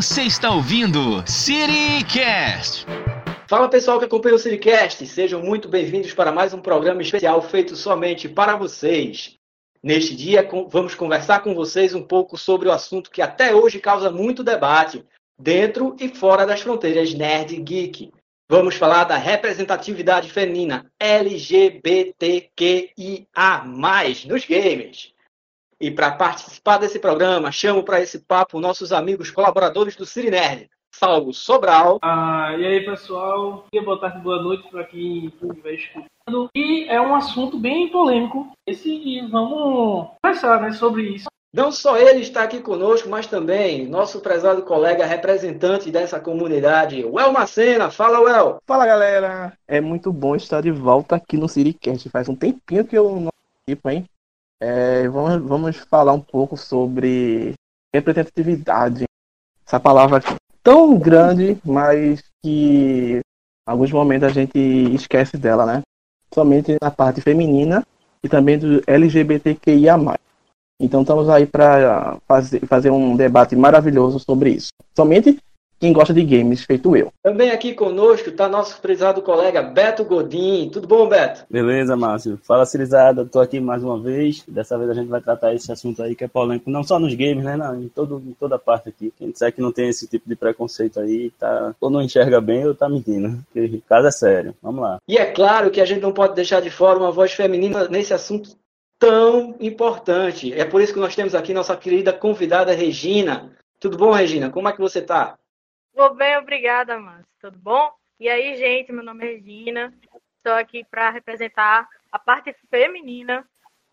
Você está ouvindo CityCast. Fala pessoal que acompanha o CityCast, sejam muito bem-vindos para mais um programa especial feito somente para vocês. Neste dia, vamos conversar com vocês um pouco sobre o assunto que até hoje causa muito debate, dentro e fora das fronteiras nerd geek. Vamos falar da representatividade feminina LGBTQIA+, nos games. E para participar desse programa, chamo para esse papo nossos amigos colaboradores do Cine Nerd. Salvo Sobral. Ah, e aí, pessoal? Boa tarde, boa noite para quem estiver escutando. E é um assunto bem polêmico. Esse, e vamos conversar né, sobre isso. Não só ele está aqui conosco, mas também nosso prezado colega representante dessa comunidade, Well Macena. Fala, Well. Fala, galera. É muito bom estar de volta aqui no Siricast. Faz um tempinho que eu não participo, hein? É, vamos, vamos falar um pouco sobre representatividade. Essa palavra tão grande, mas que em alguns momentos a gente esquece dela, né? Somente na parte feminina e também do LGBTQIA. Então estamos aí para fazer, fazer um debate maravilhoso sobre isso. Somente quem gosta de games, feito eu. Também aqui conosco está nosso prezado colega Beto Godin. Tudo bom, Beto? Beleza, Márcio. Fala, Cirizada. Estou aqui mais uma vez. Dessa vez a gente vai tratar esse assunto aí que é polêmico, não só nos games, né? Não, em, todo, em toda parte aqui. Quem disser que não tem esse tipo de preconceito aí, tá, ou não enxerga bem ou tá mentindo. Porque o caso é sério. Vamos lá. E é claro que a gente não pode deixar de fora uma voz feminina nesse assunto tão importante. É por isso que nós temos aqui nossa querida convidada Regina. Tudo bom, Regina? Como é que você está? Vou bem, obrigada, Márcio. Tudo bom? E aí, gente, meu nome é Regina. Estou aqui para representar a parte feminina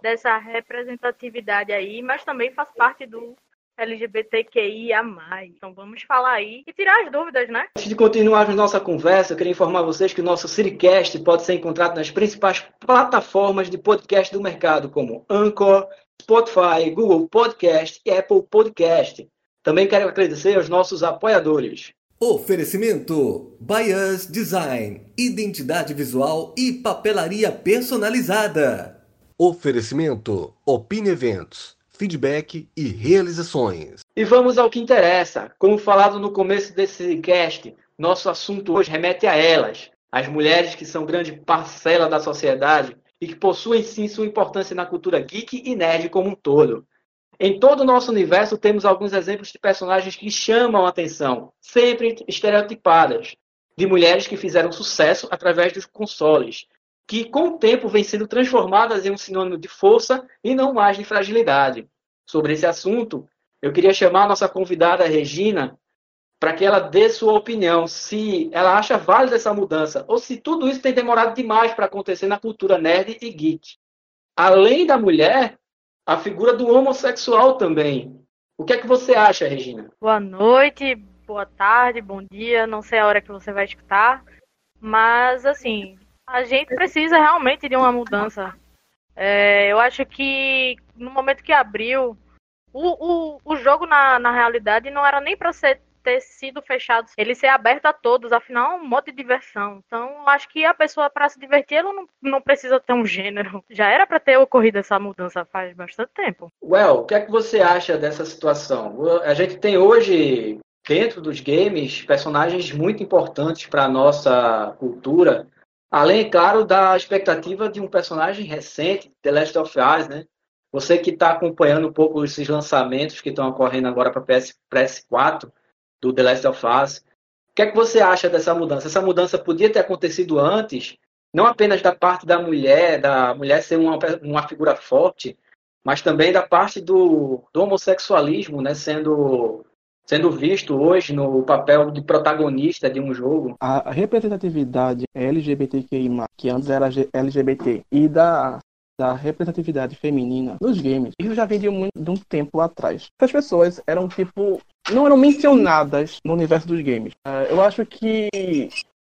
dessa representatividade aí, mas também faz parte do LGBTQIA+. Então vamos falar aí e tirar as dúvidas, né? Antes de continuarmos nossa conversa, eu queria informar vocês que o nosso Siricast pode ser encontrado nas principais plataformas de podcast do mercado, como Anchor, Spotify, Google Podcast e Apple Podcast. Também quero agradecer aos nossos apoiadores. Oferecimento: Bias Design, identidade visual e papelaria personalizada. Oferecimento: Opine Eventos, feedback e realizações. E vamos ao que interessa. Como falado no começo desse cast, nosso assunto hoje remete a elas, as mulheres que são grande parcela da sociedade e que possuem sim sua importância na cultura geek e nerd como um todo. Em todo o nosso universo, temos alguns exemplos de personagens que chamam a atenção, sempre estereotipadas, de mulheres que fizeram sucesso através dos consoles, que com o tempo vêm sendo transformadas em um sinônimo de força e não mais de fragilidade. Sobre esse assunto, eu queria chamar a nossa convidada Regina para que ela dê sua opinião, se ela acha válida essa mudança, ou se tudo isso tem demorado demais para acontecer na cultura nerd e geek. Além da mulher, a figura do homossexual também. O que é que você acha, Regina? Boa noite, boa tarde, bom dia, não sei a hora que você vai escutar, mas assim, a gente precisa realmente de uma mudança. É, eu acho que no momento que abriu, o, o, o jogo na, na realidade não era nem para ser ter sido fechado, ele ser aberto a todos, afinal é um modo de diversão. Então, acho que a pessoa, para se divertir, ela não, não precisa ter um gênero. Já era para ter ocorrido essa mudança faz bastante tempo. Well, o que é que você acha dessa situação? A gente tem hoje, dentro dos games, personagens muito importantes para a nossa cultura. Além, claro, da expectativa de um personagem recente, The Last of Us, né? Você que está acompanhando um pouco esses lançamentos que estão ocorrendo agora para PS, PS4, do The Last of Us. O que é que você acha dessa mudança? Essa mudança podia ter acontecido antes, não apenas da parte da mulher, da mulher ser uma, uma figura forte, mas também da parte do, do homossexualismo, né, sendo sendo visto hoje no papel de protagonista de um jogo. A representatividade LGBTQI+, que antes era LGBT, e da da representatividade feminina nos games, isso já vem de um, de um tempo atrás. Essas pessoas eram tipo. Não eram mencionadas no universo dos games. Uh, eu acho que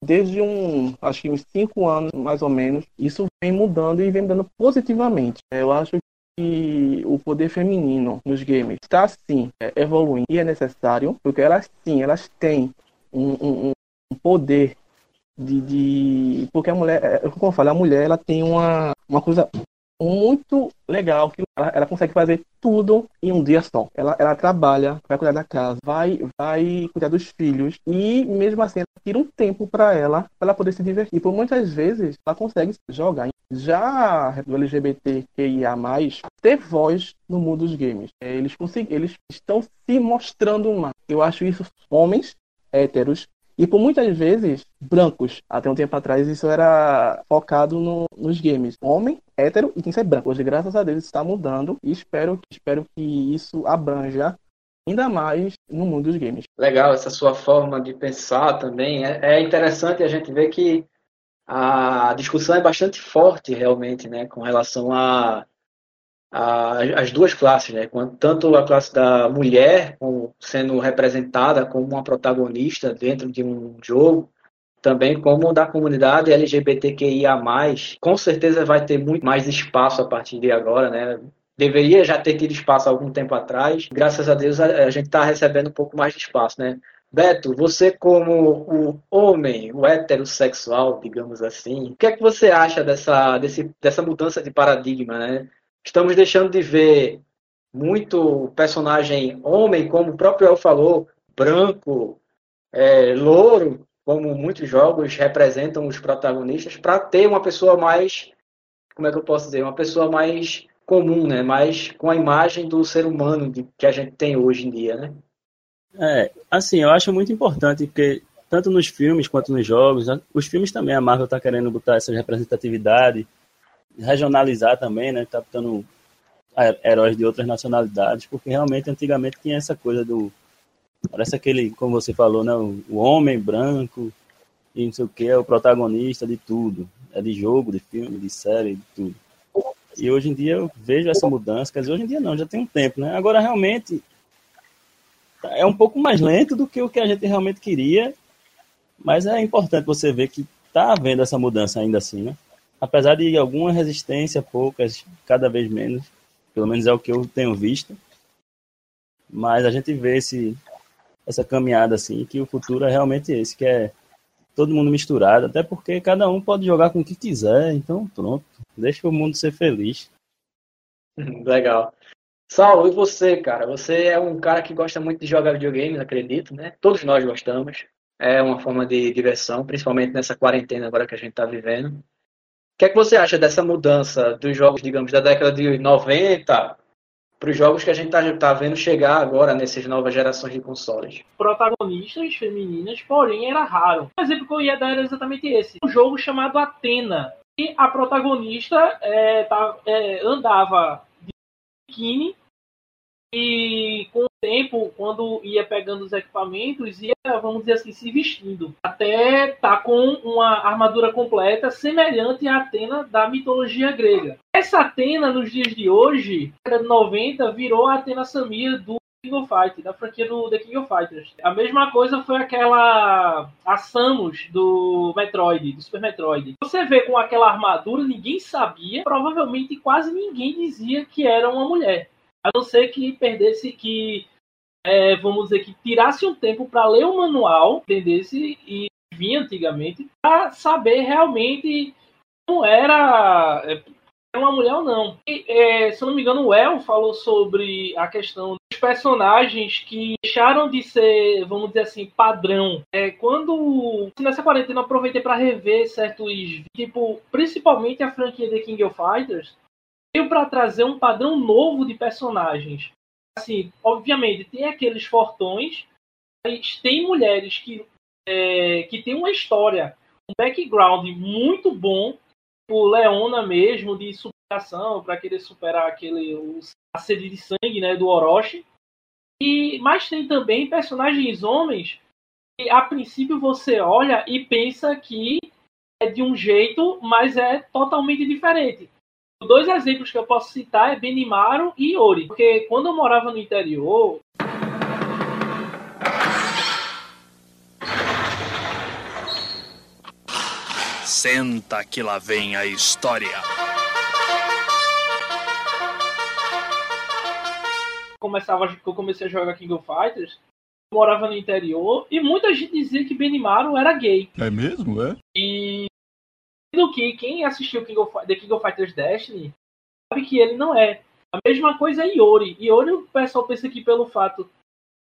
desde um. acho que uns cinco anos mais ou menos, isso vem mudando e vem mudando positivamente. Uh, eu acho que o poder feminino nos games está sim é, evoluindo e é necessário, porque elas sim, elas têm um, um, um poder de, de, Porque a mulher, é, como eu falo, a mulher ela tem uma, uma coisa muito legal que ela, ela, consegue fazer tudo em um dia só. Ela, ela trabalha, vai cuidar da casa, vai, vai cuidar dos filhos e mesmo assim ela tira um tempo para ela, para ela poder se divertir. Por muitas vezes ela consegue jogar. Já do LGBTQIA+, ter voz no mundo dos games. Eles, eles estão se mostrando mais. Eu acho isso homens héteros e por muitas vezes, brancos. Até um tempo atrás isso era focado no, nos games. Homem, hétero e tem que ser branco. Hoje, graças a Deus, está mudando e espero, espero que isso abranja ainda mais no mundo dos games. Legal, essa sua forma de pensar também. É, é interessante a gente ver que a discussão é bastante forte realmente, né, com relação a as duas classes, né? tanto a classe da mulher sendo representada como uma protagonista dentro de um jogo, também como da comunidade LGBTQIA+, com certeza vai ter muito mais espaço a partir de agora, né? Deveria já ter tido espaço há algum tempo atrás. Graças a Deus a, gente está recebendo um pouco mais de espaço, né? Beto, você como o homem, o heterossexual, digamos assim, o que é que você acha dessa, desse, dessa mudança de paradigma, né? Estamos deixando de ver muito personagem homem, como o próprio El falou, branco, é, louro, como muitos jogos representam os protagonistas, para ter uma pessoa mais, como é que eu posso dizer, uma pessoa mais comum, né? Mais com a imagem do ser humano que a gente tem hoje em dia, né? É, assim, eu acho muito importante porque tanto nos filmes quanto nos jogos, os filmes também a Marvel está querendo botar essa representatividade regionalizar também, né? Captando heróis de outras nacionalidades, porque realmente antigamente tinha essa coisa do parece aquele, como você falou, né, o homem branco e não sei o que é o protagonista de tudo, é de jogo, de filme, de série, de tudo. E hoje em dia eu vejo essa mudança, quer dizer, hoje em dia não, já tem um tempo, né? Agora realmente é um pouco mais lento do que o que a gente realmente queria, mas é importante você ver que está havendo essa mudança ainda assim, né? Apesar de alguma resistência, poucas, cada vez menos, pelo menos é o que eu tenho visto. Mas a gente vê esse, essa caminhada assim, que o futuro é realmente esse, que é todo mundo misturado, até porque cada um pode jogar com o que quiser, então pronto, deixa o mundo ser feliz. Legal. Saulo, e você, cara? Você é um cara que gosta muito de jogar videogames, acredito, né? Todos nós gostamos. É uma forma de diversão, principalmente nessa quarentena agora que a gente está vivendo que é que você acha dessa mudança dos jogos, digamos, da década de 90 para os jogos que a gente está tá vendo chegar agora nessas novas gerações de consoles? Protagonistas femininas, porém era raro. O exemplo que eu ia dar era exatamente esse. Um jogo chamado Atena. E a protagonista é, tá, é, andava de biquíni e com o tempo, quando ia pegando os equipamentos, ia, vamos dizer assim, se vestindo. Até tá com uma armadura completa semelhante à Atena da mitologia grega. Essa Atena, nos dias de hoje, na de 90, virou a Atena Samir do King of Fighters, da franquia do The King of Fighters. A mesma coisa foi aquela a Samus do Metroid, do Super Metroid. Você vê com aquela armadura, ninguém sabia, provavelmente quase ninguém dizia que era uma mulher. A não ser que perdesse, que, é, vamos dizer, que tirasse um tempo para ler o manual, entendesse, e vinha antigamente, para saber realmente como era é, uma mulher ou não. E, é, se não me engano, o El falou sobre a questão dos personagens que deixaram de ser, vamos dizer assim, padrão. É, quando nessa quarentena eu aproveitei para rever certos, tipo, principalmente a franquia The King of Fighters, veio para trazer um padrão novo de personagens. Assim, obviamente, tem aqueles fortões, mas tem mulheres que, é, que tem uma história, um background muito bom, o Leona mesmo, de superação, para querer superar aquele a sede de sangue né, do Orochi. E, mas tem também personagens homens que, a princípio, você olha e pensa que é de um jeito, mas é totalmente diferente. Dois exemplos que eu posso citar é Benimaru e Ori. Porque quando eu morava no interior, Senta que lá vem a história. Começava, eu comecei a jogar King of Fighters, eu morava no interior e muita gente dizia que Benimaru era gay. É mesmo, é? E do que quem assistiu King of, The King of Fighters Destiny sabe que ele não é. A mesma coisa é Iori. Iori, o pessoal pensa que pelo fato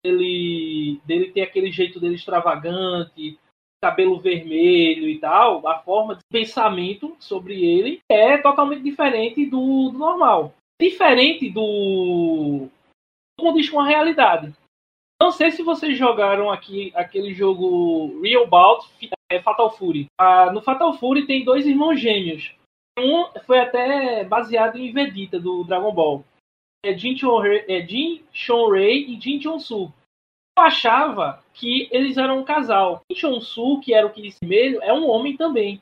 dele, dele ter aquele jeito dele extravagante, cabelo vermelho e tal, a forma de pensamento sobre ele é totalmente diferente do, do normal. Diferente do. condiz com a realidade. Não sei se vocês jogaram aqui aquele jogo Real Bout é, Fatal Fury. Ah, no Fatal Fury tem dois irmãos gêmeos. Um foi até baseado em Vegeta do Dragon Ball. É Jin Chonrei é Jin Rei e Jin Chonsu. Eu achava que eles eram um casal. Jin Chonsu, que era o que vermelho, é um homem também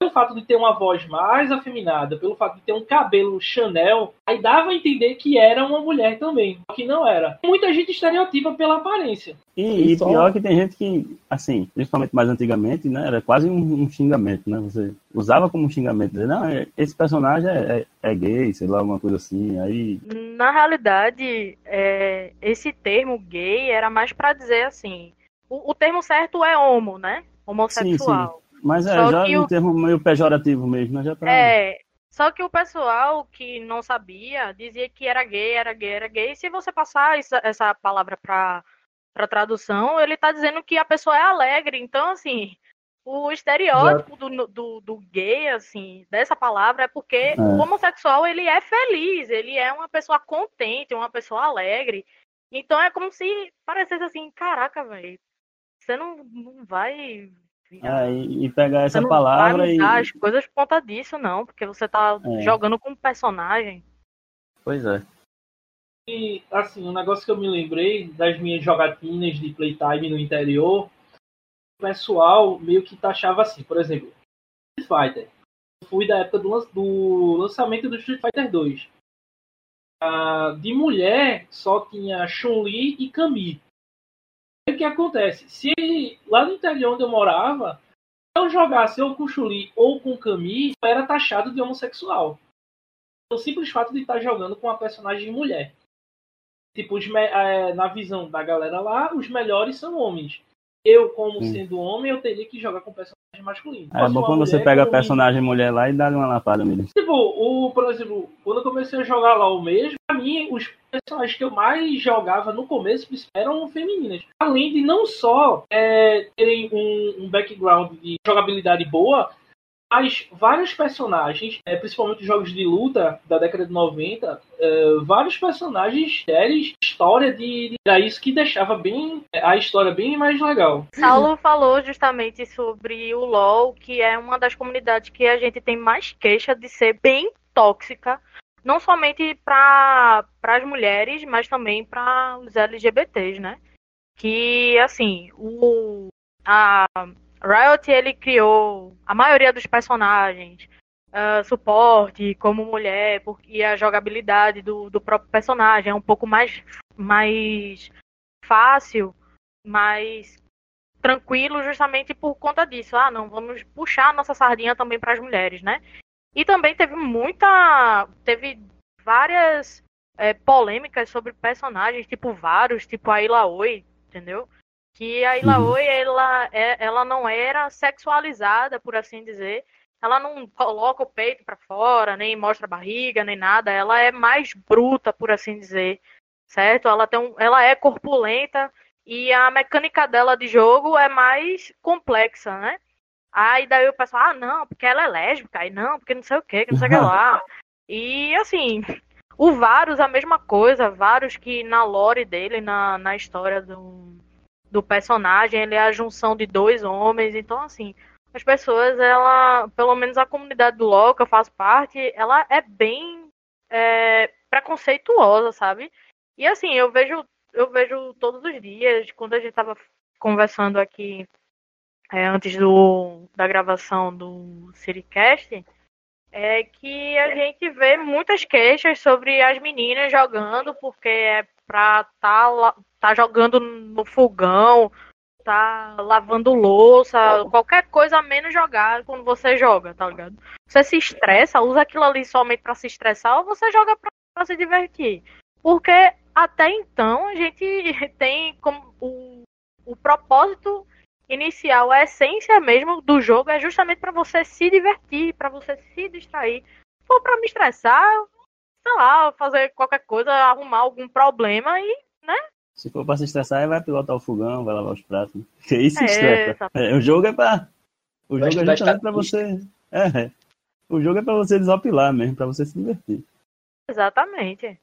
pelo fato de ter uma voz mais afeminada, pelo fato de ter um cabelo Chanel, aí dava a entender que era uma mulher também, que não era. Muita gente estereotipa pela aparência. E, e só... pior que tem gente que, assim, principalmente mais antigamente, né, era quase um, um xingamento, né? Você usava como um xingamento, dizer, não, é, esse personagem é, é, é, gay, sei lá, alguma coisa assim. Aí. Na realidade, é, esse termo gay era mais para dizer assim. O, o termo certo é homo, né? Homossexual. Sim, sim. Mas é, só já no o... termo meio pejorativo mesmo, né? Já pra... É, só que o pessoal que não sabia dizia que era gay, era gay, era gay. E se você passar essa, essa palavra para para tradução, ele tá dizendo que a pessoa é alegre. Então, assim, o estereótipo do, do, do, gay, assim, dessa palavra é porque é. o homossexual, ele é feliz, ele é uma pessoa contente, uma pessoa alegre. Então é como se parecesse assim, caraca, velho, você não, não vai é, e, e pegar essa palavra e. as coisas por conta disso, não, porque você tá é. jogando com um personagem. Pois é. E, assim, um negócio que eu me lembrei das minhas jogatinas de playtime no interior, o pessoal meio que taxava assim, por exemplo, Street Fighter. Eu fui da época do, do lançamento do Street Fighter 2. Ah, de mulher só tinha Chun-Li e Kami o que acontece? Se lá no interior onde eu morava, eu jogasse ou com Chuli ou com Camille, eu era taxado de homossexual. O simples fato de estar jogando com uma personagem mulher. Tipo, é, na visão da galera lá, os melhores são homens. Eu, como Sim. sendo homem, eu teria que jogar com personagem masculino. É bom quando você pega a personagem mulher lá e dá uma lapada mesmo. Tipo, o, por exemplo, quando eu comecei a jogar lá o mesmo, mim, os personagens que eu mais jogava no começo eram femininas. Além de não só é, terem um, um background de jogabilidade boa, mas vários personagens, é, principalmente jogos de luta da década de 90, é, vários personagens séries, história de, de, Era isso que deixava bem a história bem mais legal. Saulo falou justamente sobre o LoL, que é uma das comunidades que a gente tem mais queixa de ser bem tóxica. Não somente para as mulheres, mas também para os LGBTs, né? Que, assim, o, a, Riot ele criou a maioria dos personagens, uh, suporte como mulher, porque a jogabilidade do, do próprio personagem é um pouco mais, mais fácil, mais tranquilo, justamente por conta disso. Ah, não, vamos puxar a nossa sardinha também para as mulheres, né? E também teve muita. Teve várias é, polêmicas sobre personagens, tipo Varus, tipo a Ilaoi, entendeu? que a Ilaoi, uhum. ela, é, ela não era sexualizada, por assim dizer. Ela não coloca o peito para fora, nem mostra a barriga, nem nada. Ela é mais bruta, por assim dizer, certo? Ela, tem um, ela é corpulenta e a mecânica dela de jogo é mais complexa, né? Aí daí o pessoal, ah, não, porque ela é lésbica, aí não, porque não sei o que, que não sei o que lá. E assim, o Varus, a mesma coisa, Varus que na lore dele, na, na história do, do personagem, ele é a junção de dois homens, então assim, as pessoas, ela, pelo menos a comunidade do LoL que eu faço parte, ela é bem é, preconceituosa, sabe? E assim, eu vejo, eu vejo todos os dias, quando a gente tava conversando aqui é, antes do, da gravação do Siricast, é que a gente vê muitas queixas sobre as meninas jogando porque é pra tá, tá jogando no fogão, tá lavando louça, qualquer coisa menos jogar quando você joga, tá ligado? Você se estressa, usa aquilo ali somente para se estressar ou você joga pra, pra, se divertir. Porque até então a gente tem como o, o propósito inicial, a essência mesmo do jogo é justamente para você se divertir, para você se distrair. Se for para me estressar, sei lá, fazer qualquer coisa, arrumar algum problema e, né? Se for pra se estressar, vai pilotar o fogão, vai lavar os pratos. Que isso É, estressa. exatamente. É, o jogo é pra. O jogo é justamente pra você. É, é. O jogo é pra você desopilar mesmo, pra você se divertir. Exatamente.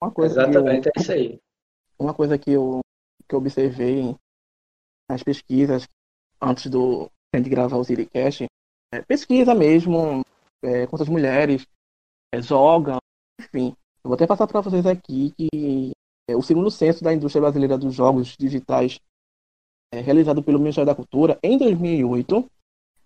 Uma coisa que eu- Exatamente, é isso aí. uma coisa que eu, que eu observei nas pesquisas antes do de gravar o Ziricast, é pesquisa mesmo, é, quantas mulheres é, jogam, enfim. Eu vou até passar para vocês aqui que é, o segundo censo da indústria brasileira dos jogos digitais, é, realizado pelo Ministério da Cultura em 2008,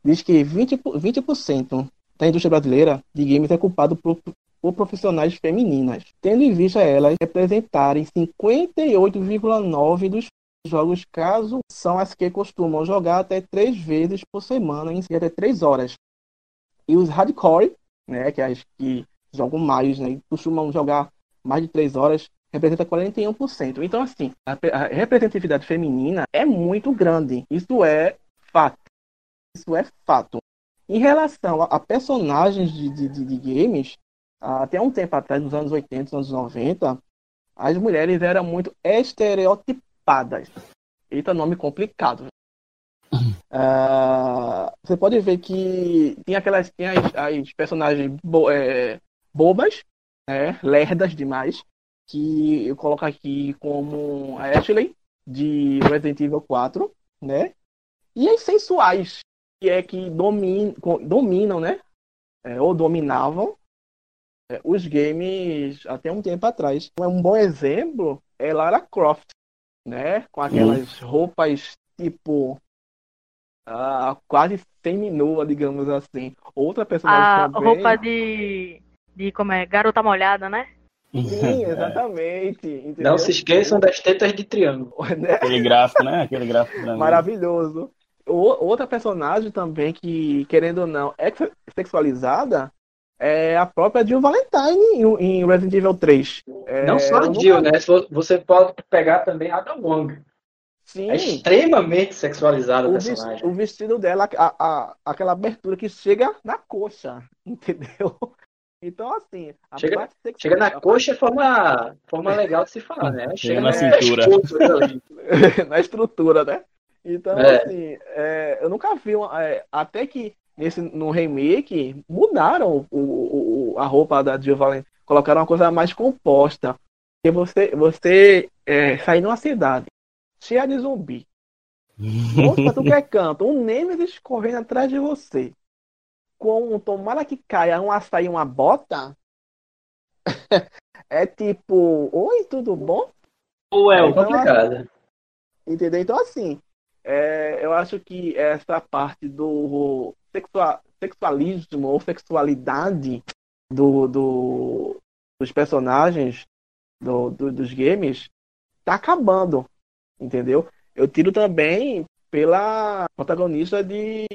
diz que 20%, por- 20% da indústria brasileira de games é culpado por, por profissionais femininas, tendo em vista elas representarem 58,9% dos jogos, caso são as que costumam jogar até três vezes por semana, em até três horas. E os hardcore, né, que é as que jogam mais, né, costumam jogar mais de três horas, representa 41%. Então, assim, a, a representatividade feminina é muito grande. Isso é fato. Isso é fato. Em relação a, a personagens de, de, de- games, até um tempo atrás, nos anos 80, nos anos 90, as mulheres eram muito estereotipadas. Eita, nome complicado. Ah, você pode ver que tem aquelas tem as, as personagens bo- é, bobas, né, lerdas demais, que eu coloco aqui como a Ashley, de Resident Evil 4, né? E as sensuais, que é que domin, dominam, né? É, ou dominavam é, os games até um tempo atrás. Um bom exemplo é Lara Croft, né? Com aquelas roupas tipo ah, quase seminua, digamos assim. Outra personagem A também. roupa de. de como é? Garota molhada, né? Sim, exatamente. entendeu? Não se esqueçam das tetas de triângulo. Né? Aquele gráfico, né? Aquele gráfico. Maravilhoso. O- outra personagem também que, querendo ou não, é sexualizada é a própria Jill Valentine em, em Resident Evil 3. É, Não só a Jill, né? Você pode pegar também a Ada Wong. Sim, É extremamente sexualizada o personagem. o vestido dela, a, a- aquela abertura que chega na coxa, entendeu? Então, assim, a Chega- Chega na coxa é forma, forma legal de se falar, né? Chega na no cintura. na estrutura, né? Então, É. assim, é, eu nunca vi, uma- é, até que nesse, no remake, mudaram o, o- a roupa da Jill Valentine, colocaram uma coisa mais composta. Porque você, você é, sair numa cidade cheia de zumbi, onde pra tu quer canto, um Nemesis correndo atrás de você, com um tomara que caia um açaí e uma bota, é tipo, oi, tudo bom? Ou É é, complicado. Entendeu? Então, assim, é, eu acho que essa parte do sexua- sexualismo ou sexualidade do, do- dos personagens do- do- dos games tá acabando, entendeu? Eu tiro também pela protagonista de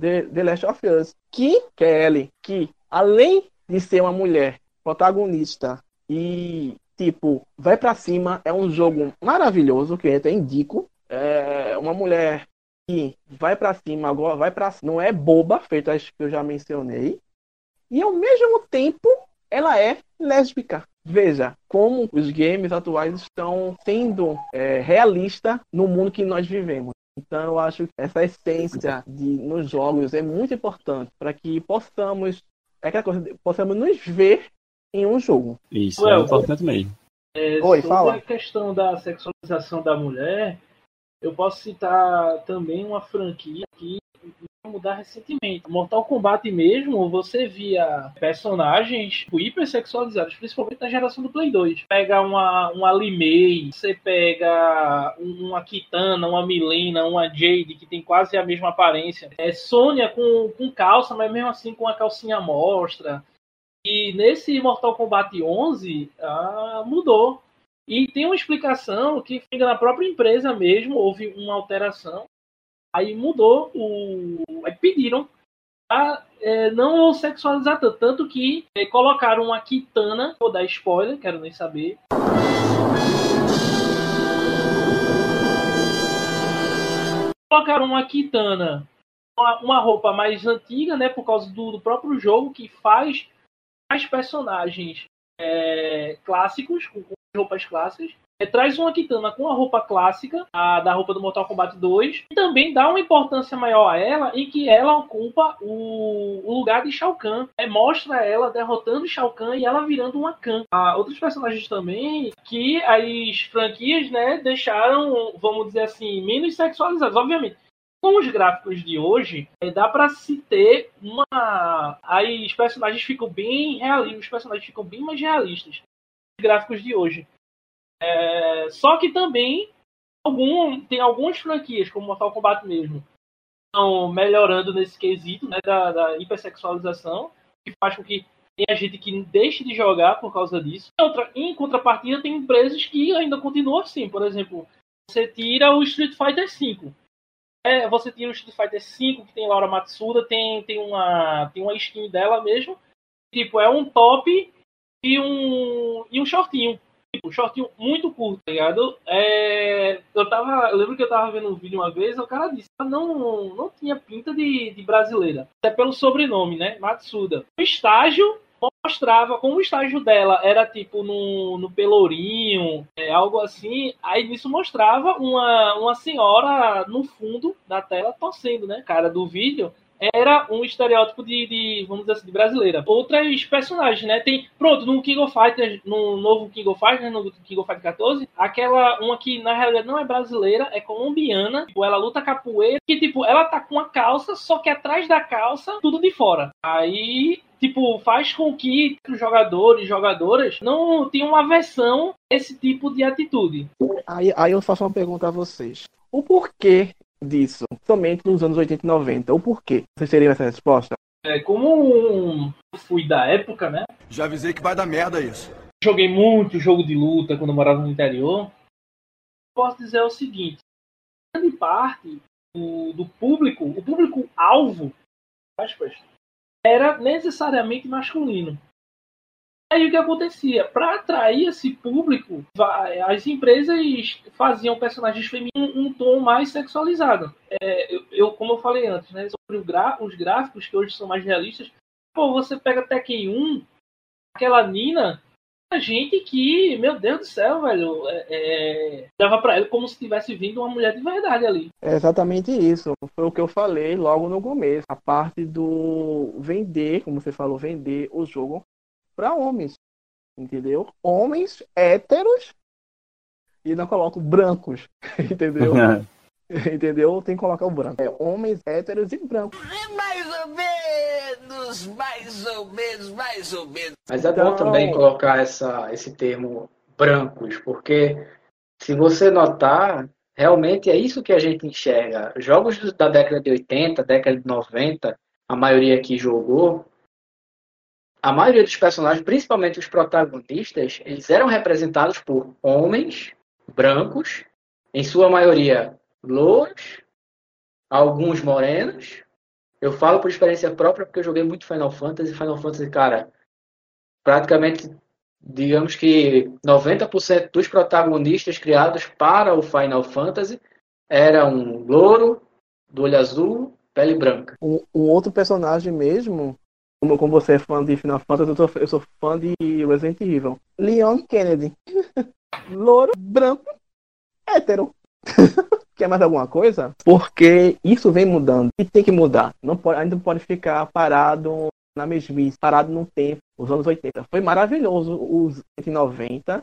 The, Last of Us, que, que é Ellie, que além de ser uma mulher protagonista e tipo, vai pra cima, é um jogo maravilhoso que eu até indico. É uma mulher que vai pra cima, agora vai para não é boba, feito as que eu já mencionei. E ao mesmo tempo, ela é lésbica. Veja como os games atuais estão sendo é, realistas no mundo que nós vivemos. Então eu acho que essa essência de, nos jogos é muito importante para que possamos, é aquela coisa, possamos nos ver em um jogo. Isso, Ué, é importante mesmo. É, Oi, sobre fala. a questão da sexualização da mulher, eu posso citar também uma franquia que mudar recentemente. Mortal Kombat mesmo, você via personagens tipo, hipersexualizados, principalmente na geração do Play 2. Pega uma, uma Limei, você pega um- uma Kitana, uma Milena, uma Jade, que tem quase a mesma aparência. É Sônia com, com calça, mas mesmo assim com a calcinha mostra. E nesse Mortal Kombat 11, ah, mudou. E tem uma explicação que fica na própria empresa mesmo, houve uma alteração. Aí mudou o. Aí pediram a é, não sexualizar tanto. Tanto que é, colocaram uma Kitana, vou dar spoiler, quero nem saber. Colocaram uma Kitana, uma, uma roupa mais antiga, né? Por causa do, do próprio jogo que faz as personagens é, clássicos, com roupas clássicas, é, traz uma Kitana com a roupa clássica, a da roupa do Mortal Kombat 2, e também dá uma importância maior a ela em que ela ocupa o, o lugar de Shao Kahn. É, mostra ela derrotando Shao Kahn e ela virando uma Kahn. Há outros personagens também que as franquias né, deixaram, vamos dizer assim, menos sexualizados. Obviamente, com os gráficos de hoje, é, dá para se ter uma. Aí os personagens ficam bem realistas, os personagens ficam bem mais realistas. Os gráficos de hoje. É, só que também algum, tem algumas franquias, como Mortal Kombat mesmo, estão melhorando nesse quesito né, da, da hipersexualização, que faz com que tenha gente que deixe de jogar por causa disso. Outra, em contrapartida, tem empresas que ainda continuam assim. Por exemplo, você tira o Street Fighter V. É, você tira o Street Fighter V, que tem Laura Matsuda, tem, tem, uma, tem uma skin dela mesmo. Tipo, é um top e um, e um shortinho tipo, shortinho muito curto, tá ligado? É, eu tava. Eu lembro que eu tava vendo um vídeo uma vez, o cara disse que não, não tinha pinta de, de brasileira. Até pelo sobrenome, né? Matsuda. O estágio mostrava como o estágio dela era tipo no, no pelourinho, é, algo assim. Aí nisso mostrava uma, uma senhora no fundo da tela torcendo, né? Cara do vídeo era um estereótipo de, de, vamos dizer assim, de brasileira. Outras personagens, né? Tem, pronto, no King of Fighters, no novo King of Fighters, no King of Fighters 14, aquela, uma que na realidade não é brasileira, é colombiana, tipo, ela luta capoeira, que tipo, ela tá com a calça, só que atrás da calça, tudo de fora. Aí tipo, faz com que os jogadores jogadoras não tenham uma versão esse tipo de atitude. Aí, aí eu faço uma pergunta a vocês. O porquê disso somente nos anos 80 e 90. O porquê? Vocês teriam essa resposta? É, como fui da época, né? Já avisei que vai dar merda isso. Joguei muito jogo de luta quando eu morava no interior. Posso dizer o seguinte: grande parte do, do público, o público-alvo, era necessariamente masculino. Aí o que acontecia? Para atrair esse público, as empresas faziam personagens femininos um tom mais sexualizado. É, eu, eu, como eu falei antes, né, sobre os gráficos que hoje são mais realistas, pô, você pega Tekken 1, aquela Nina, a gente que, meu Deus do céu, velho, é, é, dava para ela como se tivesse vindo uma mulher de verdade ali. É exatamente isso. Foi o que eu falei logo no começo. A parte do vender, como você falou, vender o jogo para homens. Entendeu? Homens héteros e não coloco brancos. Entendeu? entendeu? Tem que colocar o branco. É homens héteros e brancos. Mais ou menos, mais ou menos, mais ou menos. Mas é bom então... também colocar essa, esse termo brancos, porque se você notar, realmente é isso que a gente enxerga. Jogos da década de 80, década de 90, a maioria que jogou, a maioria dos personagens, principalmente os protagonistas, eles eram representados por homens brancos, em sua maioria louros, alguns morenos. Eu falo por experiência própria porque eu joguei muito Final Fantasy. Final Fantasy, cara, praticamente, digamos que 90% dos protagonistas criados para o Final Fantasy eram louro, do olho azul, pele branca. Um, um outro personagem mesmo como, como você é fã de Final Fantasy, eu sou, eu sou fã de Resident Evil. Leon Kennedy. Louro, branco, hétero. Quer mais alguma coisa? Porque isso vem mudando e tem que mudar. Não pode, ainda não pode ficar parado na mesmice, parado no tempo. Os anos 80. Foi maravilhoso os 90,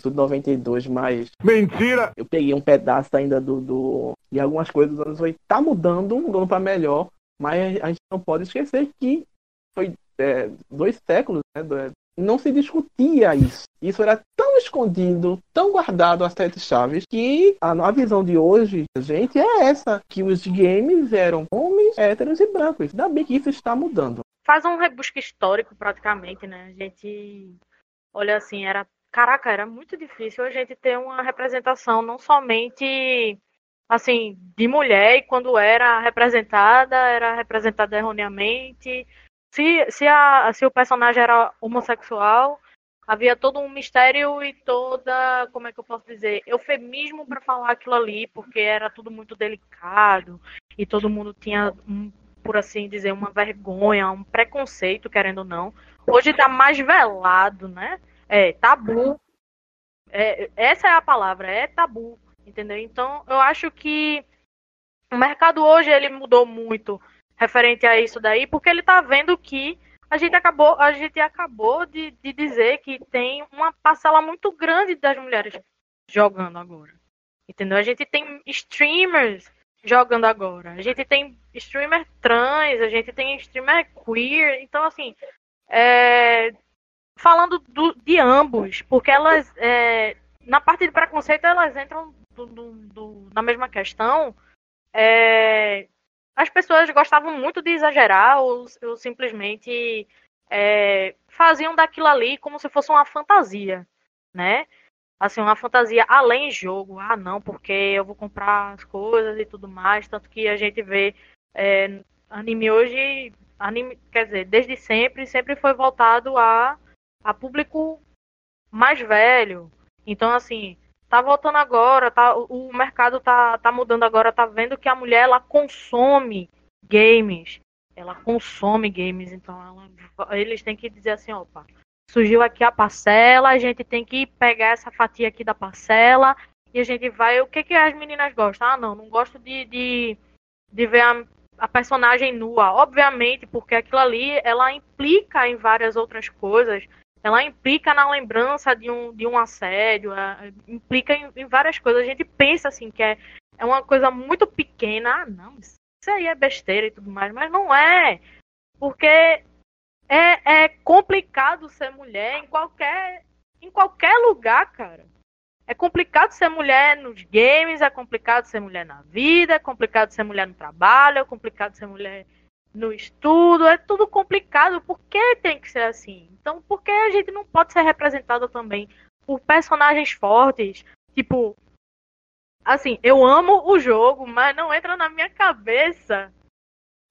tudo 92, mas. Mentira! Eu peguei um pedaço ainda do, do de algumas coisas dos anos 80. Tá mudando, mudando para melhor, mas a gente não pode esquecer que foi é, dois séculos, né, não se discutia isso. Isso era tão escondido, tão guardado às sete chaves, que a, a visão de hoje, gente, é essa: que os games eram homens, héteros e brancos. Ainda bem que isso está mudando. Faz um rebusque histórico, praticamente, né? A gente olha assim, era. Caraca, era muito difícil a gente ter uma representação não somente assim de mulher e quando era representada era representada erroneamente se, se, a, se o personagem era homossexual, havia todo um mistério e toda, como é que eu posso dizer, eufemismo para falar aquilo ali, porque era tudo muito delicado e todo mundo tinha, um, por assim dizer, uma vergonha, um preconceito, querendo ou não, hoje tá mais velado, né? É, tabu. É, essa é a palavra, é tabu, entendeu? Então, eu acho que o mercado hoje ele mudou muito referente a isso daí, porque ele tá vendo que a gente acabou, a gente acabou de, de dizer que tem uma parcela muito grande das mulheres jogando agora. Entendeu? A gente tem streamers jogando agora. A gente tem streamer trans, a gente tem streamer queer. Então, assim, é, falando do, de ambos, porque elas, é, na parte de preconceito, elas entram do, do, na mesma questão. É, as pessoas gostavam muito de exagerar ou, ou simplesmente é, faziam daquilo ali como se fosse uma fantasia, né? Assim, uma fantasia além jogo. Ah, não, porque eu vou comprar as coisas e tudo mais. Tanto que a gente vê é, anime hoje, anime, quer dizer, desde sempre, sempre foi voltado a, a público mais velho. Então, assim, tá voltando agora, tá, o mercado tá, tá mudando agora, tá vendo que a mulher ela consome games. Ela consome games, então ela, eles têm que dizer assim, opa, surgiu aqui a parcela, a gente tem que pegar essa fatia aqui da parcela e a gente vai. O que, que as meninas gostam? Ah, não, não gosto de, de, de ver a, a personagem nua. Obviamente, porque aquilo ali ela implica em várias outras coisas ela implica na lembrança de um, de um assédio, é, implica em, em, várias coisas. A gente pensa assim que é, é uma coisa muito pequena. Ah, não, isso aí é besteira e tudo mais, mas não é. Porque é, é complicado ser mulher em qualquer, em qualquer lugar, cara. É complicado ser mulher nos games, é complicado ser mulher na vida, é complicado ser mulher no trabalho, é complicado ser mulher no estudo, é tudo complicado. Por que tem que ser assim? Então, por que a gente não pode ser representada também por personagens fortes? Tipo, assim, eu amo o jogo, mas não entra na minha cabeça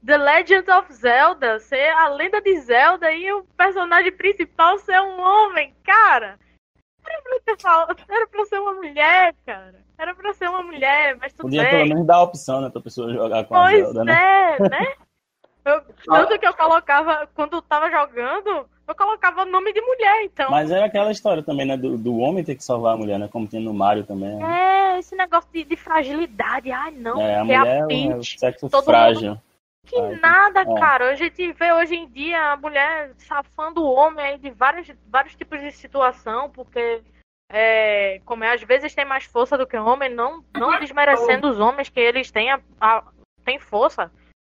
The Legend of Zelda ser a lenda de Zelda e o personagem principal ser um homem, cara. Era pra, ter era pra ser uma mulher, cara. Era pra ser uma mulher, mas tudo Podia bem. pelo menos dar a opção, né, pra pessoa jogar com pois a Zelda, né? é, né? Eu, tanto que eu colocava, quando eu tava jogando, eu colocava nome de mulher, então. Mas é aquela história também, né? Do, do homem ter que salvar a mulher, né? Como tem no Mario também. Né? É, esse negócio de, de fragilidade. Ai, não, é, a mulher é, Peach, é o sexo frágil. Mundo... Que Ai, nada, é. cara. A gente vê hoje em dia a mulher safando o homem aí de vários, vários tipos de situação, porque é, como é, às vezes tem mais força do que o homem, não, não desmerecendo os homens que eles têm, a, a, têm força.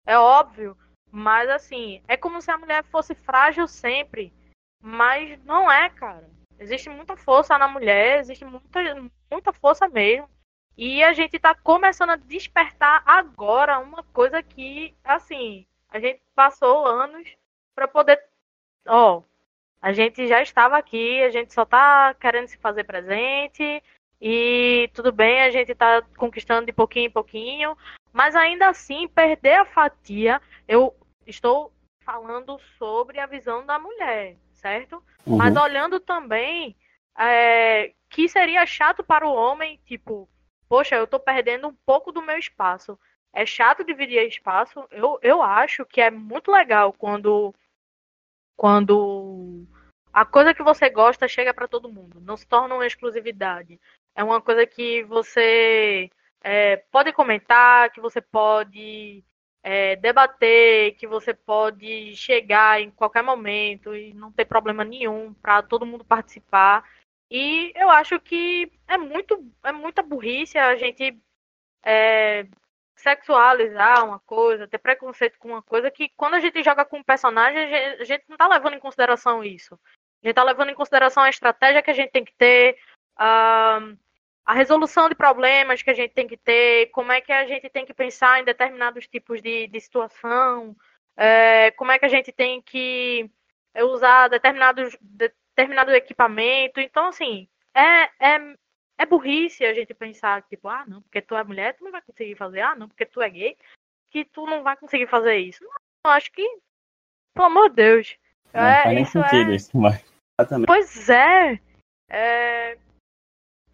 É óbvio. Mas assim, é como se a mulher fosse frágil sempre. Mas não é, cara. Existe muita força na mulher, existe muita, muita força mesmo. E a gente tá começando a despertar agora uma coisa que, assim, a gente passou anos para poder. Ó, a gente já estava aqui, a gente só tá querendo se fazer presente. E tudo bem, a gente tá conquistando de pouquinho em pouquinho. Mas ainda assim, perder a fatia, eu estou falando sobre a visão da mulher, certo? Uhum. Mas olhando também é, que seria chato para o homem, tipo, poxa, eu estou perdendo um pouco do meu espaço. É chato dividir espaço. Eu, eu acho que é muito legal quando quando a coisa que você gosta chega para todo mundo, não se torna uma exclusividade. É uma coisa que você é, pode comentar, que você pode é, debater, que você pode chegar em qualquer momento e não ter problema nenhum para todo mundo participar. E eu acho que é muito é muita burrice a gente é, sexualizar uma coisa, ter preconceito com uma coisa que quando a gente joga com um personagem, a gente não está levando em consideração isso. A gente está levando em consideração a estratégia que a gente tem que ter, uh, a resolução de problemas que a gente tem que ter, como é que a gente tem que pensar em determinados tipos de, de situação, é, como é que a gente tem que usar determinados, determinado equipamento. Então, assim, é, é, é burrice a gente pensar, tipo, ah, não, porque tu é mulher, tu não vai conseguir fazer, ah, não, porque tu é gay, que tu não vai conseguir fazer isso. Não, eu acho que, pelo amor de Deus. Não é, faz nem sentido é... isso, mas... Pois é, é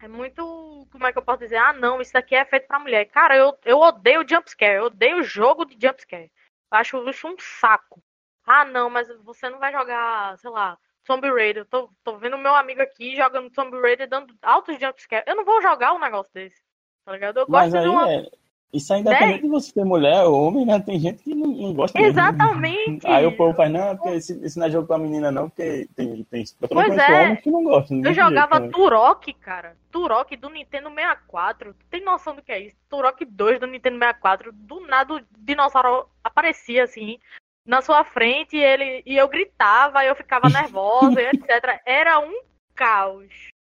é muito. Como é que eu posso dizer? Ah, não, isso daqui é feito pra mulher. Cara, eu, eu odeio jumpscare. Eu odeio jogo de jumpscare. Eu acho isso um saco. Ah, não, mas você não vai jogar, sei lá, Tomb Raider. Eu tô, tô vendo meu amigo aqui jogando Tomb Raider dando altos jumpscares. Eu não vou jogar um negócio desse. Tá ligado? Eu gosto de uma. é. Isso é independente Né? de você ser mulher ou homem, né? Tem gente que não, não gosta mesmo. Exatamente. Aí o povo faz, não, porque esse, esse não é jogo pra menina, não, porque tem. tem eu Pois é. homens que não gostam. Eu jogava jeito, né? Turok, cara. Turok do Nintendo 64. Tu tem noção do que é isso? Turok 2 do Nintendo 64. Do nada o dinossauro aparecia assim na sua frente e ele e eu gritava, eu ficava nervosa, etc. Era um caos.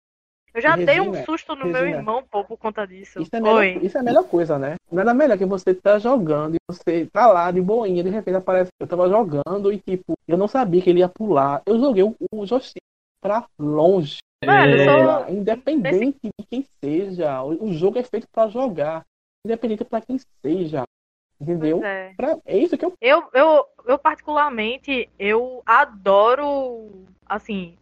Eu já dei um susto no meu Regina, irmão, pô, por conta disso. Isso é, a melhor, isso é a melhor coisa, né? Nada melhor que você tá jogando e você tá lá de boinha, de repente aparece. Eu tava jogando e, tipo, eu não sabia que ele ia pular. Eu joguei o, o joystick pra longe. Eu sou- Independente de quem seja. O, jogo é feito pra jogar. Independente pra quem seja. Entendeu? Pois é. Pra- é isso que eu. Eu, eu, eu particularmente, eu adoro, assim,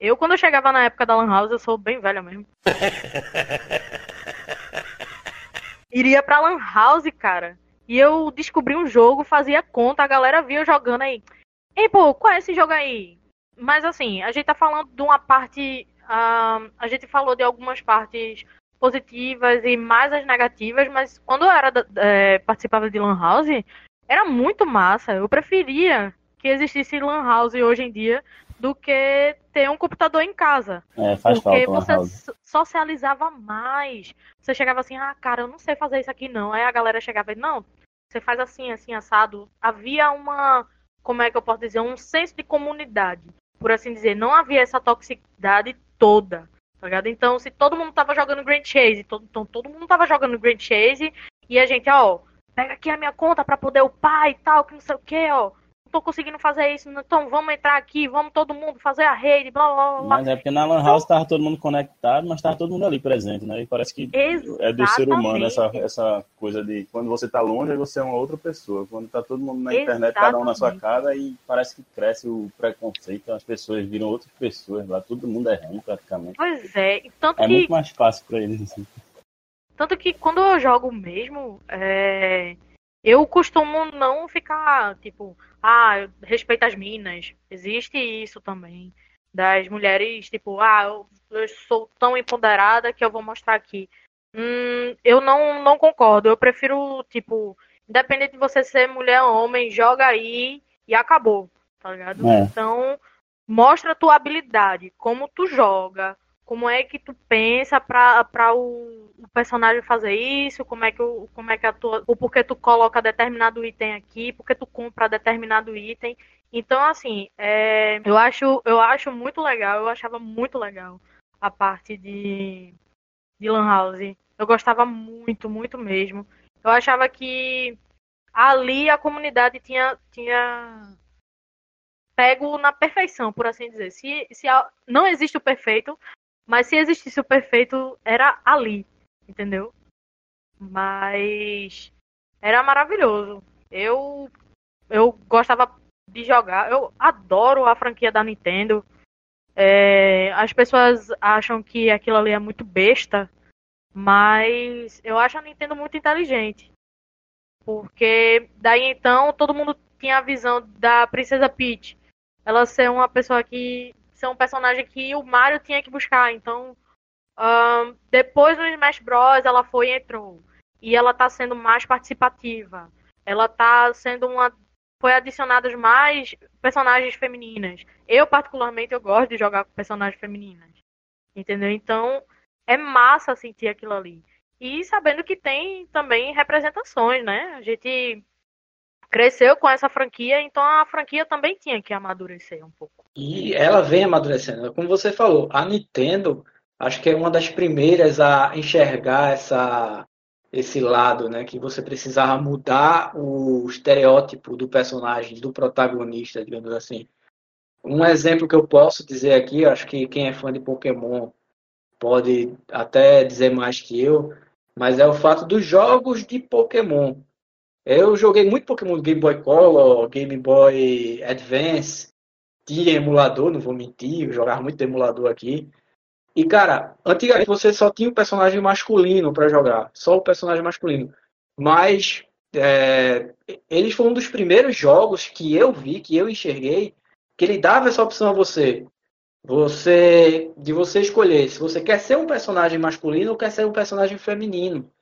eu quando eu chegava na época da Lan House, eu sou bem velha mesmo. Iria pra Lan House, cara, e eu descobri um jogo, fazia conta, a galera via jogando aí. Ei, pô, qual é esse jogo aí? Mas assim, a gente tá falando de uma parte, ah, a gente falou de algumas partes positivas e mais as negativas, mas quando eu era eh, participava de Lan House, era muito massa. Eu preferia que existisse Lan House hoje em dia do que ter um computador em casa. É, faz porque falta, você socializava mais. Você chegava assim, ah, cara, eu não sei fazer isso aqui não. Aí a galera chegava e, não, você faz assim, assim, assado. Havia uma, como é que eu posso dizer, um senso de comunidade, por assim dizer. Não havia essa toxicidade toda, tá ligado? Então, se todo mundo tava jogando Grand Chase, todo, então todo mundo tava jogando Grand Chase, e a gente, ó, pega aqui a minha conta pra poder upar e tal, que não sei o que, ó. Tô conseguindo fazer isso, então vamos entrar aqui, vamos todo mundo fazer a rede, blá blá blá. Mas é porque na Lan House tava todo mundo conectado, mas tava todo mundo ali presente, né? E parece que é do ser humano essa, Exatamente. essa coisa de quando você tá longe, você é uma outra pessoa. Quando tá todo mundo na internet, cada um na sua Exatamente. casa, aí parece que cresce o preconceito, as pessoas viram outras pessoas lá, todo mundo é ruim praticamente. Pois é, e tanto É que muito mais fácil pra eles, assim. Tanto que quando eu jogo mesmo, é, eu costumo não ficar, tipo, ah, eu respeito as minas. Existe isso também. Das mulheres, tipo, ah, eu, eu sou tão empoderada que eu vou mostrar aqui. Hum, eu não, não concordo. Eu prefiro, tipo, independente de você ser mulher ou homem, joga aí e acabou, tá ligado? É. Então, mostra a tua habilidade, como tu joga, como é que tu pensa pra o, o personagem fazer isso, como é que o, como é que a tua, o porquê tu coloca determinado item aqui, porque tu compra determinado item. Então, assim, é, eu acho, eu acho muito legal, eu achava muito legal a parte de, de Lan House. Eu gostava muito, muito mesmo. Eu achava que ali a comunidade tinha, tinha pego na perfeição, por assim dizer. Se, se a- não existe o perfeito, mas se existisse o perfeito, era ali, entendeu? Mas era maravilhoso. Eu eu gostava de jogar. Eu adoro a franquia da Nintendo. É, as pessoas acham que aquilo ali é muito besta, mas eu acho a Nintendo muito inteligente. Porque daí então todo mundo tinha a visão da Princesa Peach. Ela ser uma pessoa que. Ser um personagem que o Mario tinha que buscar. Então, ahn, depois no Smash Bros. ela foi e entrou. E ela tá sendo mais participativa. Ela tá sendo uma. Foi adicionadas mais personagens femininas. Eu, particularmente, eu gosto de jogar com personagens femininas. Entendeu? Então, é massa sentir aquilo ali. E sabendo que tem também representações, né? A gente cresceu com essa franquia, então a franquia também tinha que amadurecer um pouco. E ela vem amadurecendo. Como você falou, a Nintendo acho que é uma das primeiras a enxergar essa, esse lado, né? Que você precisava mudar o estereótipo do personagem, do protagonista, digamos assim. Um exemplo que eu posso dizer aqui, acho que quem é fã de Pokémon pode até dizer mais que eu, mas é o fato dos jogos de Pokémon. Eu joguei muito Pokémon Game Boy Color, Game Boy Advance, tinha emulador, não vou mentir, eu jogava muito emulador aqui. E cara, antigamente você só tinha o personagem masculino para jogar, só o personagem masculino. Mas é, eles foram um dos primeiros jogos que eu vi, que eu enxerguei, que ele dava essa opção a você. Você de você escolher se você quer ser um personagem masculino ou quer ser um personagem feminino.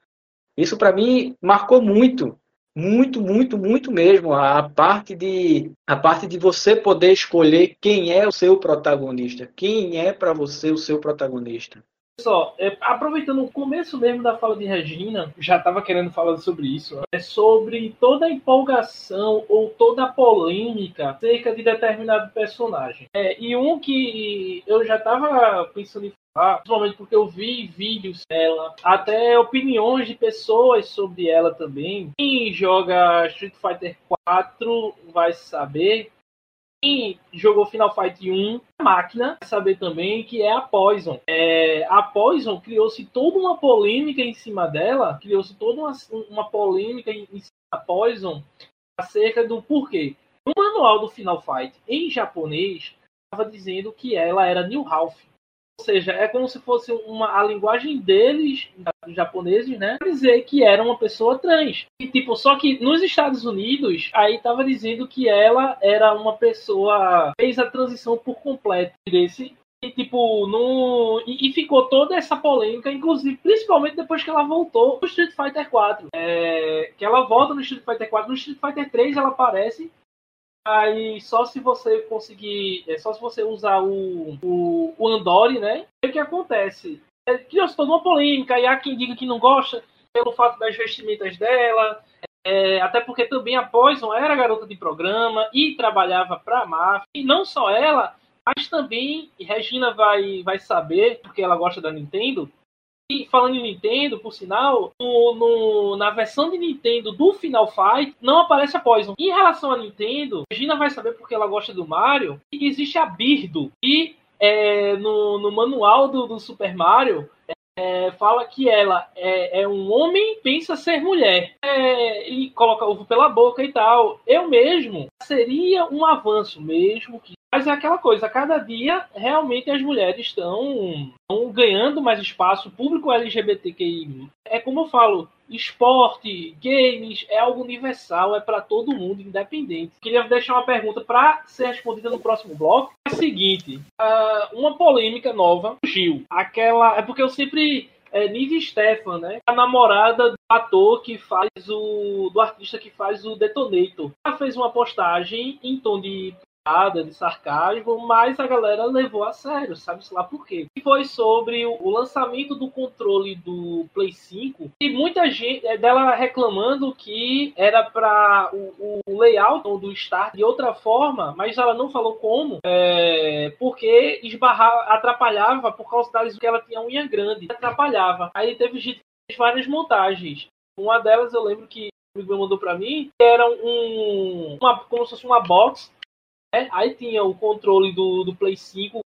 Isso para mim marcou muito, muito, muito, muito mesmo a parte de a parte de você poder escolher quem é o seu protagonista, quem é para você o seu protagonista. Só, é, aproveitando o começo mesmo da fala de Regina, já estava querendo falar sobre isso. É sobre toda a empolgação ou toda a polêmica acerca de determinado personagem. É, e um que eu já estava pensando em falar, principalmente porque eu vi vídeos dela, até opiniões de pessoas sobre ela também. Quem joga Street Fighter 4 vai saber quem jogou Final Fight 1, a máquina, saber também que é a Poison. É, a Poison criou-se toda uma polêmica em cima dela, criou-se toda uma, uma polêmica em, cima da Poison acerca do porquê. No manual do Final Fight, em japonês, estava dizendo que ela era New Half. Ou seja, é como se fosse uma, a linguagem deles, dos japoneses, né? Dizer que era uma pessoa trans. E, tipo, só que nos Estados Unidos, aí tava dizendo que ela era uma pessoa. fez a transição por completo desse. E, tipo, no. E, e ficou toda essa polêmica, inclusive, principalmente depois que ela voltou no Street Fighter 4. É, que ela volta no Street Fighter 4. No Street Fighter 3 ela aparece Aí só se você conseguir, é só se você usar o, o, o Andori, né? O que acontece? É, Criou-se toda uma polêmica, e há quem diga que não gosta pelo fato das vestimentas dela, é, até porque também a Poison era garota de programa e trabalhava para a máfia. E não só ela, mas também Regina vai, vai saber, porque ela gosta da Nintendo, e falando em Nintendo, por sinal, no, no, na versão de Nintendo do Final Fight não aparece a Poison. Em relação à Nintendo, a Gina vai saber porque ela gosta do Mario, que existe a Birdo. E é, no, no manual do, do Super Mario, é, fala que ela é, é, um homem pensa ser mulher é, e coloca ovo pela boca e tal. Eu mesmo seria um avanço mesmo que mas é aquela coisa, a cada dia realmente as mulheres estão, ganhando mais espaço. Público LGBTQI é como eu falo, esporte, games, é algo universal, é para todo mundo, independente. Queria deixar uma pergunta para ser respondida no próximo bloco. É o seguinte: uh, uma polêmica nova surgiu. Aquela. É porque eu sempre. É Nive Stefan, né? A namorada do ator que faz o. do artista que faz o Detonator. Ela fez uma postagem em tom de de sarcasmo, mas a galera levou a sério, sabe-se lá por quê. E foi sobre o lançamento do controle do Play 5 e muita gente é, dela reclamando que era para o, o, layout do start de outra forma, mas ela não falou como, é, porque esbarrar, atrapalhava por causa das que ela tinha unha grande, atrapalhava. Aí teve gente várias montagens. Uma delas eu lembro que o amigo mandou para mim, que era um, uma, como se fosse uma box é, aí tinha o controle do, do Play 5,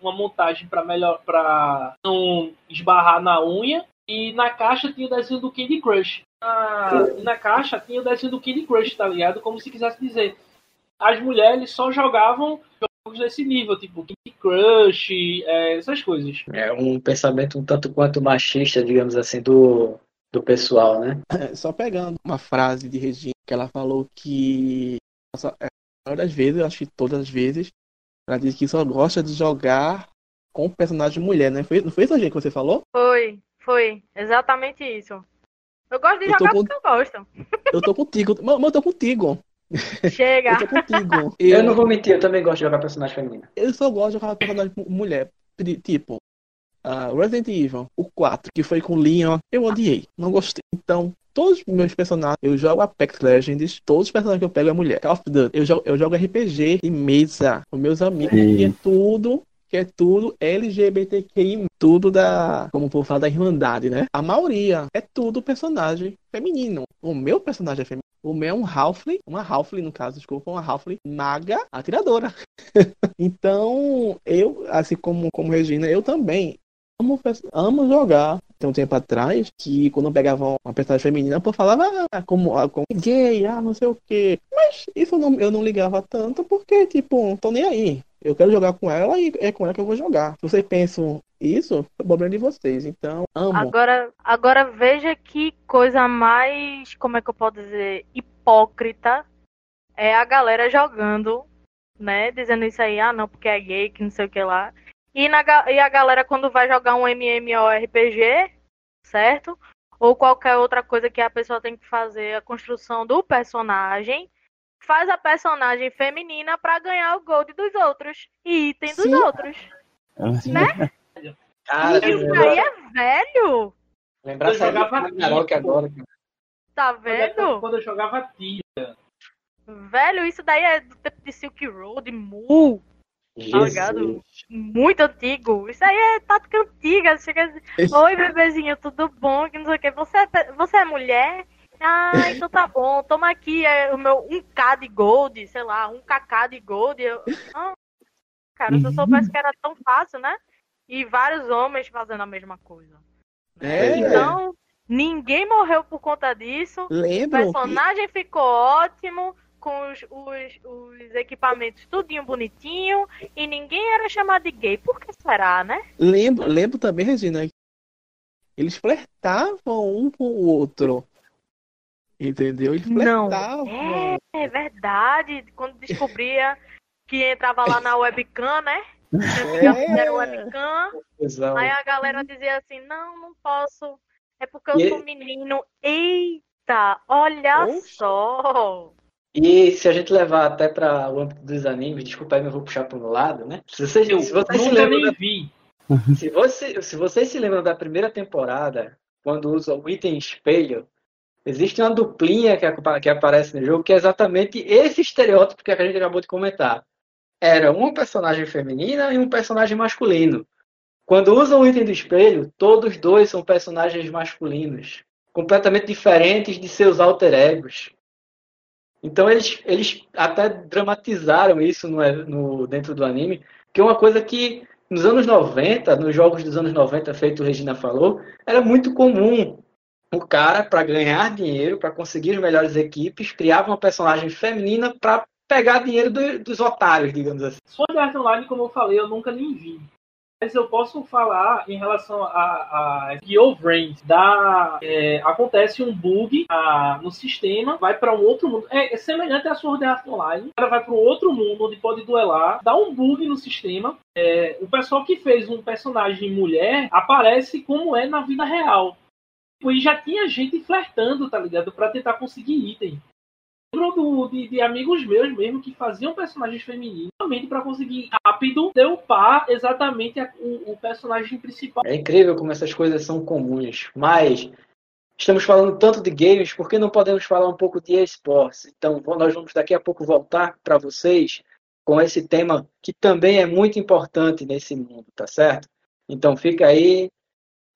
uma montagem para melhor para não esbarrar na unha. E na caixa tinha o desenho do Candy Crush. Na, na caixa tinha o desenho do Candy Crush, tá ligado? Como se quisesse dizer. As mulheres só jogavam jogos desse nível, tipo Candy Crush, é, essas coisas. É um pensamento um tanto quanto machista, digamos assim, do, do pessoal, né? É, só pegando uma frase de Regina que ela falou que das vezes, acho que todas as vezes, ela diz que só gosta de jogar com personagem mulher, né? Foi, não foi isso, gente, que você falou? Foi, foi. Exatamente isso. Eu gosto de eu jogar com... porque eu gosto. Eu tô contigo. Mas eu tô contigo. Chega. eu tô contigo. Eu... eu não vou mentir, eu também gosto de jogar personagem feminina. Eu só gosto de jogar personagem mulher. Tipo, uh, Resident Evil, o 4, que foi com Leon, eu odiei. Não gostei. Então, todos os meus personagens, eu jogo Apex Legends, todos os personagens que eu pego é mulher. Call of Duty, eu jogo, eu jogo RPG de mesa com meus amigos, e é tudo que é tudo LGBTQI, tudo da, como vou falar, da Irmandade, né? A maioria é tudo personagem feminino. O meu personagem é feminino. O meu é um Halfling, uma Halfling no caso, desculpa, uma Halfling maga atiradora. então, eu, assim como, como Regina, eu também amo, amo jogar. Tem um tempo atrás que quando eu pegava uma personagem feminina, eu falava ah, como, ah, como gay, ah, não sei o quê. Mas isso eu não, eu não ligava tanto porque, tipo, tô nem aí. Eu quero jogar com ela e é com ela que eu vou jogar. Se vocês pensam isso, é problema de vocês. Então, amo. Agora, agora veja que coisa mais, como é que eu posso dizer, hipócrita é a galera jogando, né? Dizendo isso aí, ah não, porque é gay, que não sei o que lá. E, na, e a galera quando vai jogar um MMORPG, certo? Ou qualquer outra coisa que a pessoa tem que fazer a construção do personagem, faz a personagem feminina pra ganhar o gold dos outros e item dos Sim. outros. Né? Cara, Isso aí é velho, lembrar Eu jogava Tifa. agora. cara. tá Quando eu- vendo? Quando eu jogava Tio. Velho, isso daí é do tempo de Silk Road, Mu, Tá ligado? Muito antigo. Isso aí é tática antiga. Chega assim, Oi, bebezinho, tudo bom? Que não sei o que. Você é, você é mulher? Ah, então tá bom. Toma aqui é, o meu 1k de gold, sei lá, 1kk de gold. Eu, ah, cara, se eu soubesse que era tão fácil, né? E vários homens fazendo a mesma coisa. É, Então, ninguém morreu por conta disso. O lembram? que- personagem ficou ótimo, com os, os, os equipamentos tudinho bonitinho, e ninguém era chamado de gay. Por que será, né? Lembro, lembro também, Regina, que eles flertavam um com o outro. Entendeu? Eles Não. flertavam. É, é verdade. Quando descobria que entrava lá na webcam, né? Já fizeram webcam. Aí a galera dizia assim, não, não posso. É porque eu E- sou menino. Eita, olha Oxe. só. E se a gente levar até para o âmbito dos animes, desculpa aí, mas eu vou puxar para o lado, né? Se vocês, Eu se vocês se lembram nem da- vi. Se, você, se vocês se lembram da primeira temporada, quando usa o item espelho, existe uma duplinha que, que aparece no jogo que é exatamente esse estereótipo que a gente acabou de comentar. Era uma personagem feminina e um personagem masculino. Quando usam o item do espelho, todos dois são personagens masculinos, completamente diferentes de seus alter egos. Então eles, eles até dramatizaram isso no, no- dentro do anime, que é uma coisa que nos anos 90, nos jogos dos anos 90, feito o Regina falou, era muito comum o cara, para ganhar dinheiro, para conseguir as melhores equipes, criava uma personagem feminina para pegar dinheiro do- dos otários, digamos assim. Sword Art Online, como eu falei, eu nunca nem vi. Mas eu posso falar em relação a, a Gear Brains. Da, é, acontece um bug ah, no sistema, vai para um outro mundo. É, é semelhante a Sword Art Online. Cara vai para um outro mundo onde pode duelar, dá um bug no sistema. É, o pessoal que fez um personagem mulher aparece como é na vida real. E já tinha gente flertando, tá ligado? Pra tentar conseguir item. Lembro de, de amigos meus mesmo que faziam personagens femininos somente pra conseguir rápido upar exatamente a- o, o personagem principal. É incrível como essas coisas são comuns. Mas estamos falando tanto de games, por que não podemos falar um pouco de esportes? Então, nós vamos daqui a pouco voltar para vocês com esse tema que também é muito importante nesse mundo, tá certo? Então, fica aí.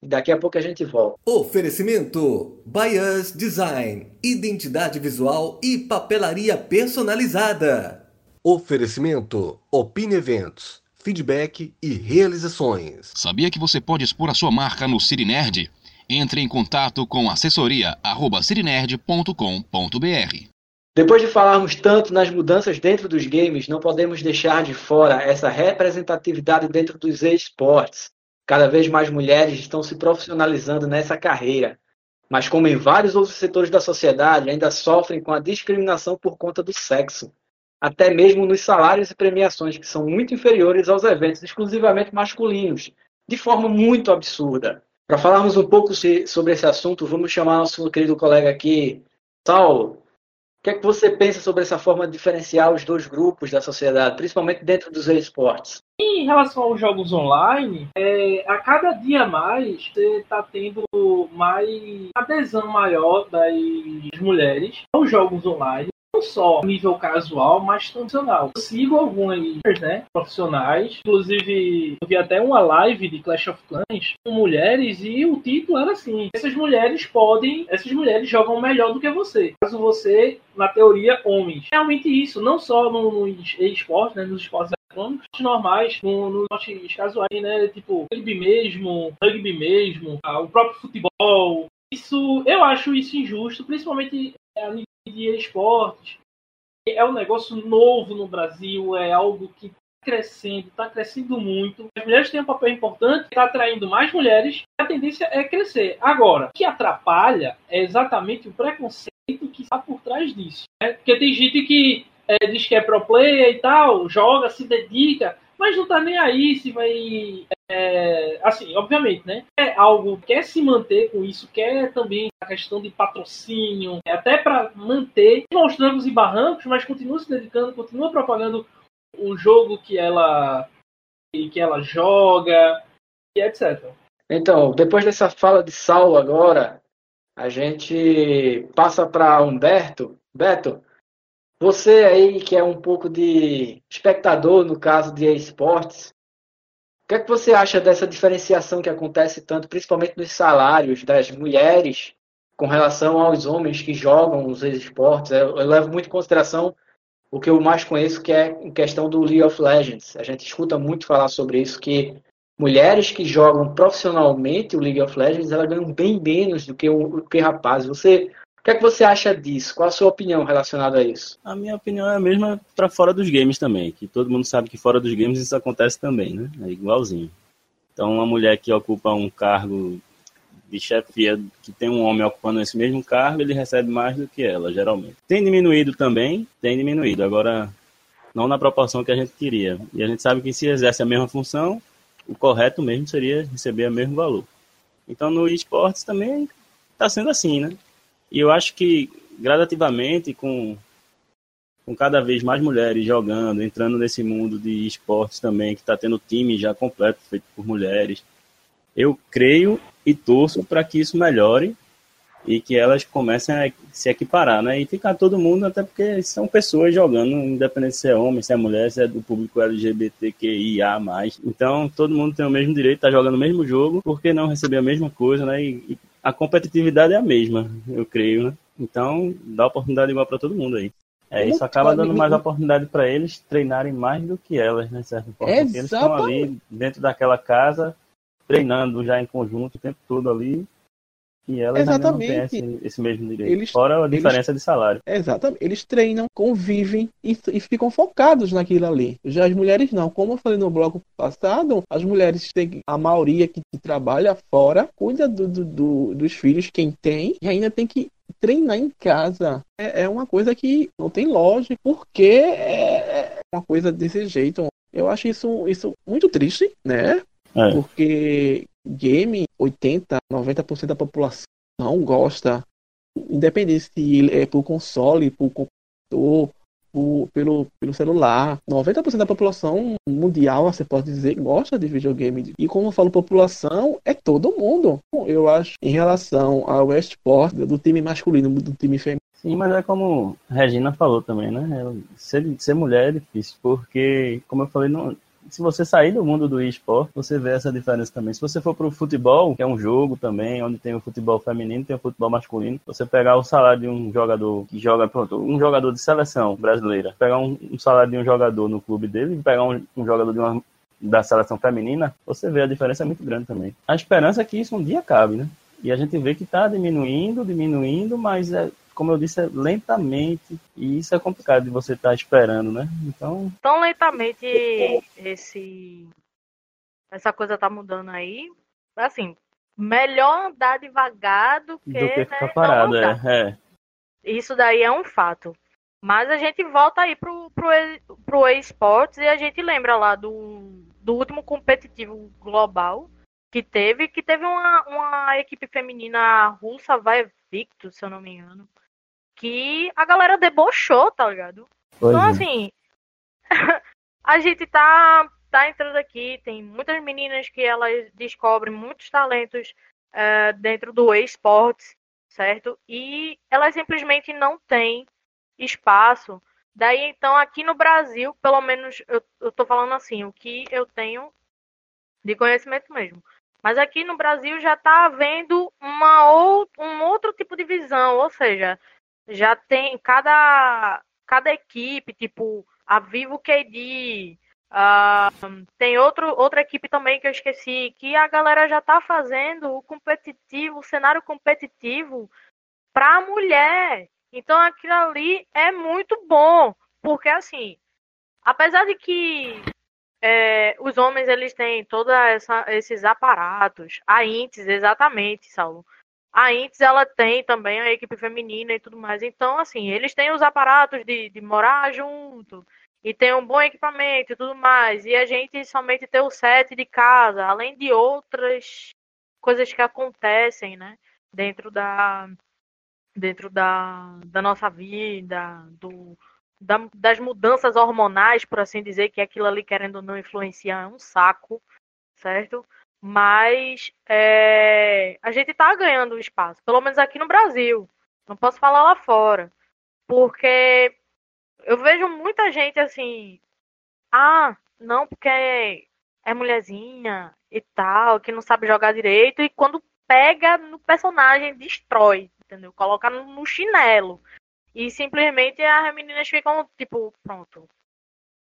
E Daqui a pouco a gente volta. Oferecimento Bias Design, identidade visual e papelaria personalizada. Oferecimento Opine Eventos, feedback e realizações. Sabia que você pode expor a sua marca no Cirinerd? Entre em contato com assessoria@cirinerd.com.br. Depois de falarmos tanto nas mudanças dentro dos games, não podemos deixar de fora essa representatividade dentro dos esportes. Cada vez mais mulheres estão se profissionalizando nessa carreira. Mas, como em vários outros setores da sociedade, ainda sofrem com a discriminação por conta do sexo. Até mesmo nos salários e premiações, que são muito inferiores aos eventos exclusivamente masculinos, de forma muito absurda. Para falarmos um pouco sobre esse assunto, vamos chamar nosso querido colega aqui, Saulo. O que é que você pensa sobre essa forma de diferenciar os dois grupos da sociedade, principalmente dentro dos esportes? Em relação aos jogos online, é, a cada dia mais você está tendo mais adesão maior das mulheres aos jogos online. Não só nível casual, mas profissional. Eu sigo algumas né, profissionais. Inclusive, eu vi até uma live de Clash of Clans com mulheres e o título era assim: essas mulheres podem, essas mulheres jogam melhor do que você. Caso você, na teoria, homens. Realmente isso, não só no- nos esportes, né, nos esportes eletrônicos normais, no- esportes casuais, né? Tipo, rugby mesmo, rugby mesmo, ah, o próprio futebol. Isso, eu acho isso injusto, principalmente a nível de esportes. É um negócio novo no Brasil, é algo que crescendo, está crescendo muito. As mulheres têm um papel importante, está atraindo mais mulheres. A tendência é crescer. Agora, o que atrapalha é exatamente o preconceito que está por trás disso. Né? Porque tem gente que é, diz que é pro player e tal, joga, se dedica, mas não tá nem aí se vai. É, assim, obviamente, né? É algo quer se manter com isso, quer também a questão de patrocínio, até para manter aos trancos e barrancos, mas continua se dedicando, continua propagando o jogo que ela que ela joga e etc. Então, depois dessa fala de Saulo agora, a gente passa para Humberto. Beto, você aí que é um pouco de espectador no caso de esportes, o que é que você acha dessa diferenciação que acontece tanto, principalmente nos salários das mulheres com relação aos homens que jogam os esportes? Eu, eu levo muito em consideração o que eu mais conheço, que é a questão do League of Legends. A gente escuta muito falar sobre isso, que mulheres que jogam profissionalmente o League of Legends, elas ganham bem menos do que, o, que rapazes. Você o que é que você acha disso? Qual a sua opinião relacionada a isso? A minha opinião é a mesma para fora dos games também, que todo mundo sabe que fora dos games isso acontece também, né? É igualzinho. Então, uma mulher que ocupa um cargo de chefia, que tem um homem ocupando esse mesmo cargo, ele recebe mais do que ela, geralmente. Tem diminuído também? Tem diminuído. Agora, não na proporção que a gente queria. E a gente sabe que se exerce a mesma função, o correto mesmo seria receber o mesmo valor. Então, no esportes também está sendo assim, né? E eu acho que gradativamente, com, com cada vez mais mulheres jogando, entrando nesse mundo de esportes também, que está tendo time já completo, feito por mulheres, eu creio e torço para que isso melhore e que elas comecem a se equiparar, né? E ficar todo mundo, até porque são pessoas jogando, independente se é homem, se é mulher, se é do público LGBTQIA+. Então, todo mundo tem o mesmo direito, tá jogando o mesmo jogo, por que não receber a mesma coisa, né? E, e a competitividade é a mesma, eu creio, né? Então, dá oportunidade igual para todo mundo aí. É, isso acaba dando mais oportunidade para eles treinarem mais do que elas, né, certo? Porque eles estão ali dentro daquela casa, treinando já em conjunto o tempo todo ali, e elas Exatamente. não têm esse, mesmo direito. Eles, Fora a diferença eles, de salário. Exatamente. Eles treinam, convivem e, e, ficam focados naquilo ali. Já as mulheres não. Como eu falei no bloco passado, as mulheres têm a maioria que, que trabalha fora, cuida do, do, do, dos filhos, quem tem, e ainda tem que treinar em casa. É, é uma coisa que não tem lógica, porque é, é uma coisa desse jeito. Eu acho isso, isso muito triste, né? É. Porque game, 80, 90% da população não gosta, independente se é por console, por computador, por, pelo, pelo celular. 90% da população mundial, você pode dizer, gosta de videogame. E como eu falo população, é todo mundo. Eu acho, em relação ao esporte, do time masculino, do time feminino. Sim, mas é como Regina falou também, né? Ser, ser mulher é difícil, porque, como eu falei, não, se você sair do mundo do esporte, você vê essa diferença também. Se você for para o futebol, que é um jogo também, onde tem o futebol feminino, tem o futebol masculino, você pegar o salário de um jogador que joga, pronto, um jogador de seleção brasileira, pegar um, um salário de um jogador no clube dele pegar um, um jogador de uma da seleção feminina, você vê a diferença é muito grande também. A esperança é que isso um dia acabe, né? E a gente vê que está diminuindo, diminuindo, mas é, como eu disse, é lentamente, e isso é complicado de você estar tá esperando, né? Então. Tão lentamente esse. Essa coisa tá mudando aí. Assim, melhor andar devagar do que, do que ficar né, parado, é, é. Isso daí é um fato. Mas a gente volta aí pro, pro, pro esportes e a gente lembra lá do, do último competitivo global que teve, que teve uma, uma equipe feminina russa, vai Victor, se eu não me engano, que a galera debochou, tá ligado? Pois então, é. assim, a gente tá, tá entrando aqui, tem muitas meninas que elas descobrem muitos talentos uh, dentro do esportes, certo? E elas simplesmente não têm espaço. Daí, então, aqui no Brasil, pelo menos, eu, eu tô falando assim, o que eu tenho de conhecimento mesmo. Mas aqui no Brasil já está havendo uma ou, um outro tipo de visão, ou seja, já tem cada, cada equipe, tipo a Vivo KD, uh, tem outro, outra equipe também que eu esqueci, que a galera já tá fazendo o competitivo, o cenário competitivo para mulher. Então aquilo ali é muito bom, porque assim, apesar de que é, os homens eles têm todos esses aparatos. A INTES, exatamente, Saulo. A INTES ela tem também a equipe feminina e tudo mais. Então, assim, eles têm os aparatos de, de morar junto e tem um bom equipamento e tudo mais. E a gente somente tem o set de casa, além de outras coisas que acontecem, né? Dentro da dentro da, da nossa vida, do, da, das mudanças hormonais, por assim dizer, que aquilo ali, querendo ou não, influencia é um saco, certo? Mas é, a gente está ganhando espaço, pelo menos aqui no Brasil. Não posso falar lá fora. Porque eu vejo muita gente assim, ah, não, porque é, mulherzinha e tal, que não sabe jogar direito, e quando pega no personagem, destrói, entendeu? Coloca no chinelo. E simplesmente as meninas ficam, tipo, pronto.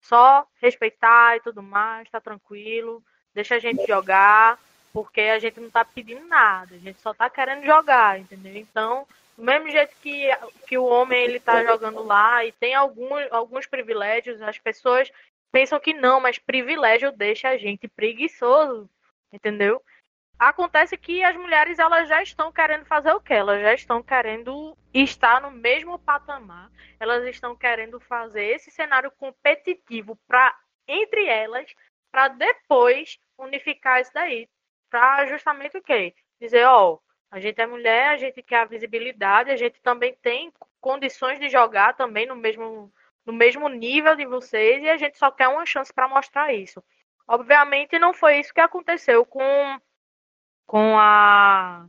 Só respeitar e tudo mais, tá tranquilo. Deixa a gente jogar, porque a gente não tá pedindo nada. A gente só tá querendo jogar, entendeu? Então, do mesmo jeito que, que o homem ele tá jogando lá e tem alguns, alguns privilégios, as pessoas pensam que não, mas privilégio deixa a gente preguiçoso, entendeu? Acontece que as mulheres elas já estão querendo fazer o quê? Elas já estão querendo estar no mesmo patamar. Elas estão querendo fazer esse cenário competitivo para entre elas, para depois unificar isso daí, para justamente o quê? Dizer, ó, a gente é mulher, a gente quer a visibilidade, a gente também tem condições de jogar também no mesmo no mesmo nível de vocês e a gente só quer uma chance para mostrar isso. Obviamente não foi isso que aconteceu com com a,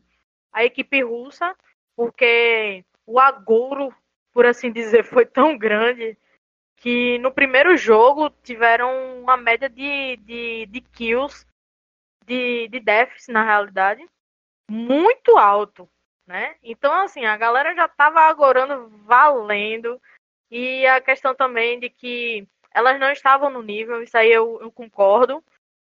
a equipe russa, porque o agouro, por assim dizer, foi tão grande que no primeiro jogo tiveram uma média de, de, de kills, de, de deaths, na realidade, muito alto, né? Então, assim, a galera já tava agorando valendo, e a questão também de que elas não estavam no nível, isso aí eu, eu concordo,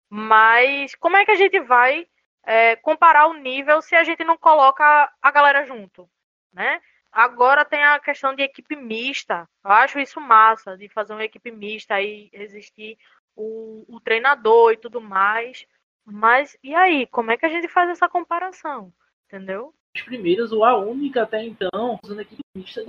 mas como é que a gente vai é, comparar o nível se a gente não coloca a galera junto, né? Agora tem a questão de equipe mista. Eu acho isso massa, de fazer uma equipe mista e existir o, o treinador e tudo mais. Mas e aí, como é que a gente faz essa comparação? Entendeu? As primeiras, ou a única até então, usando equipe mista de.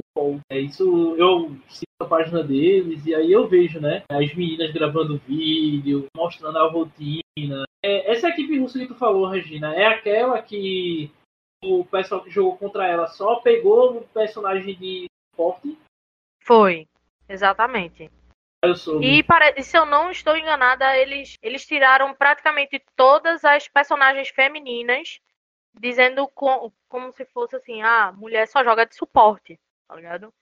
É isso, eu sigo a página deles e aí eu vejo, né? As meninas gravando vídeo, mostrando a rotina, é, essa equipe russa que tu falou, Regina, é aquela que o pessoal que jogou contra ela só pegou o personagem de suporte? Foi, exatamente. E para, se eu não estou enganada, eles, eles tiraram praticamente todas as personagens femininas, dizendo com, como se fosse assim, ah, mulher só joga de suporte, tá ligado?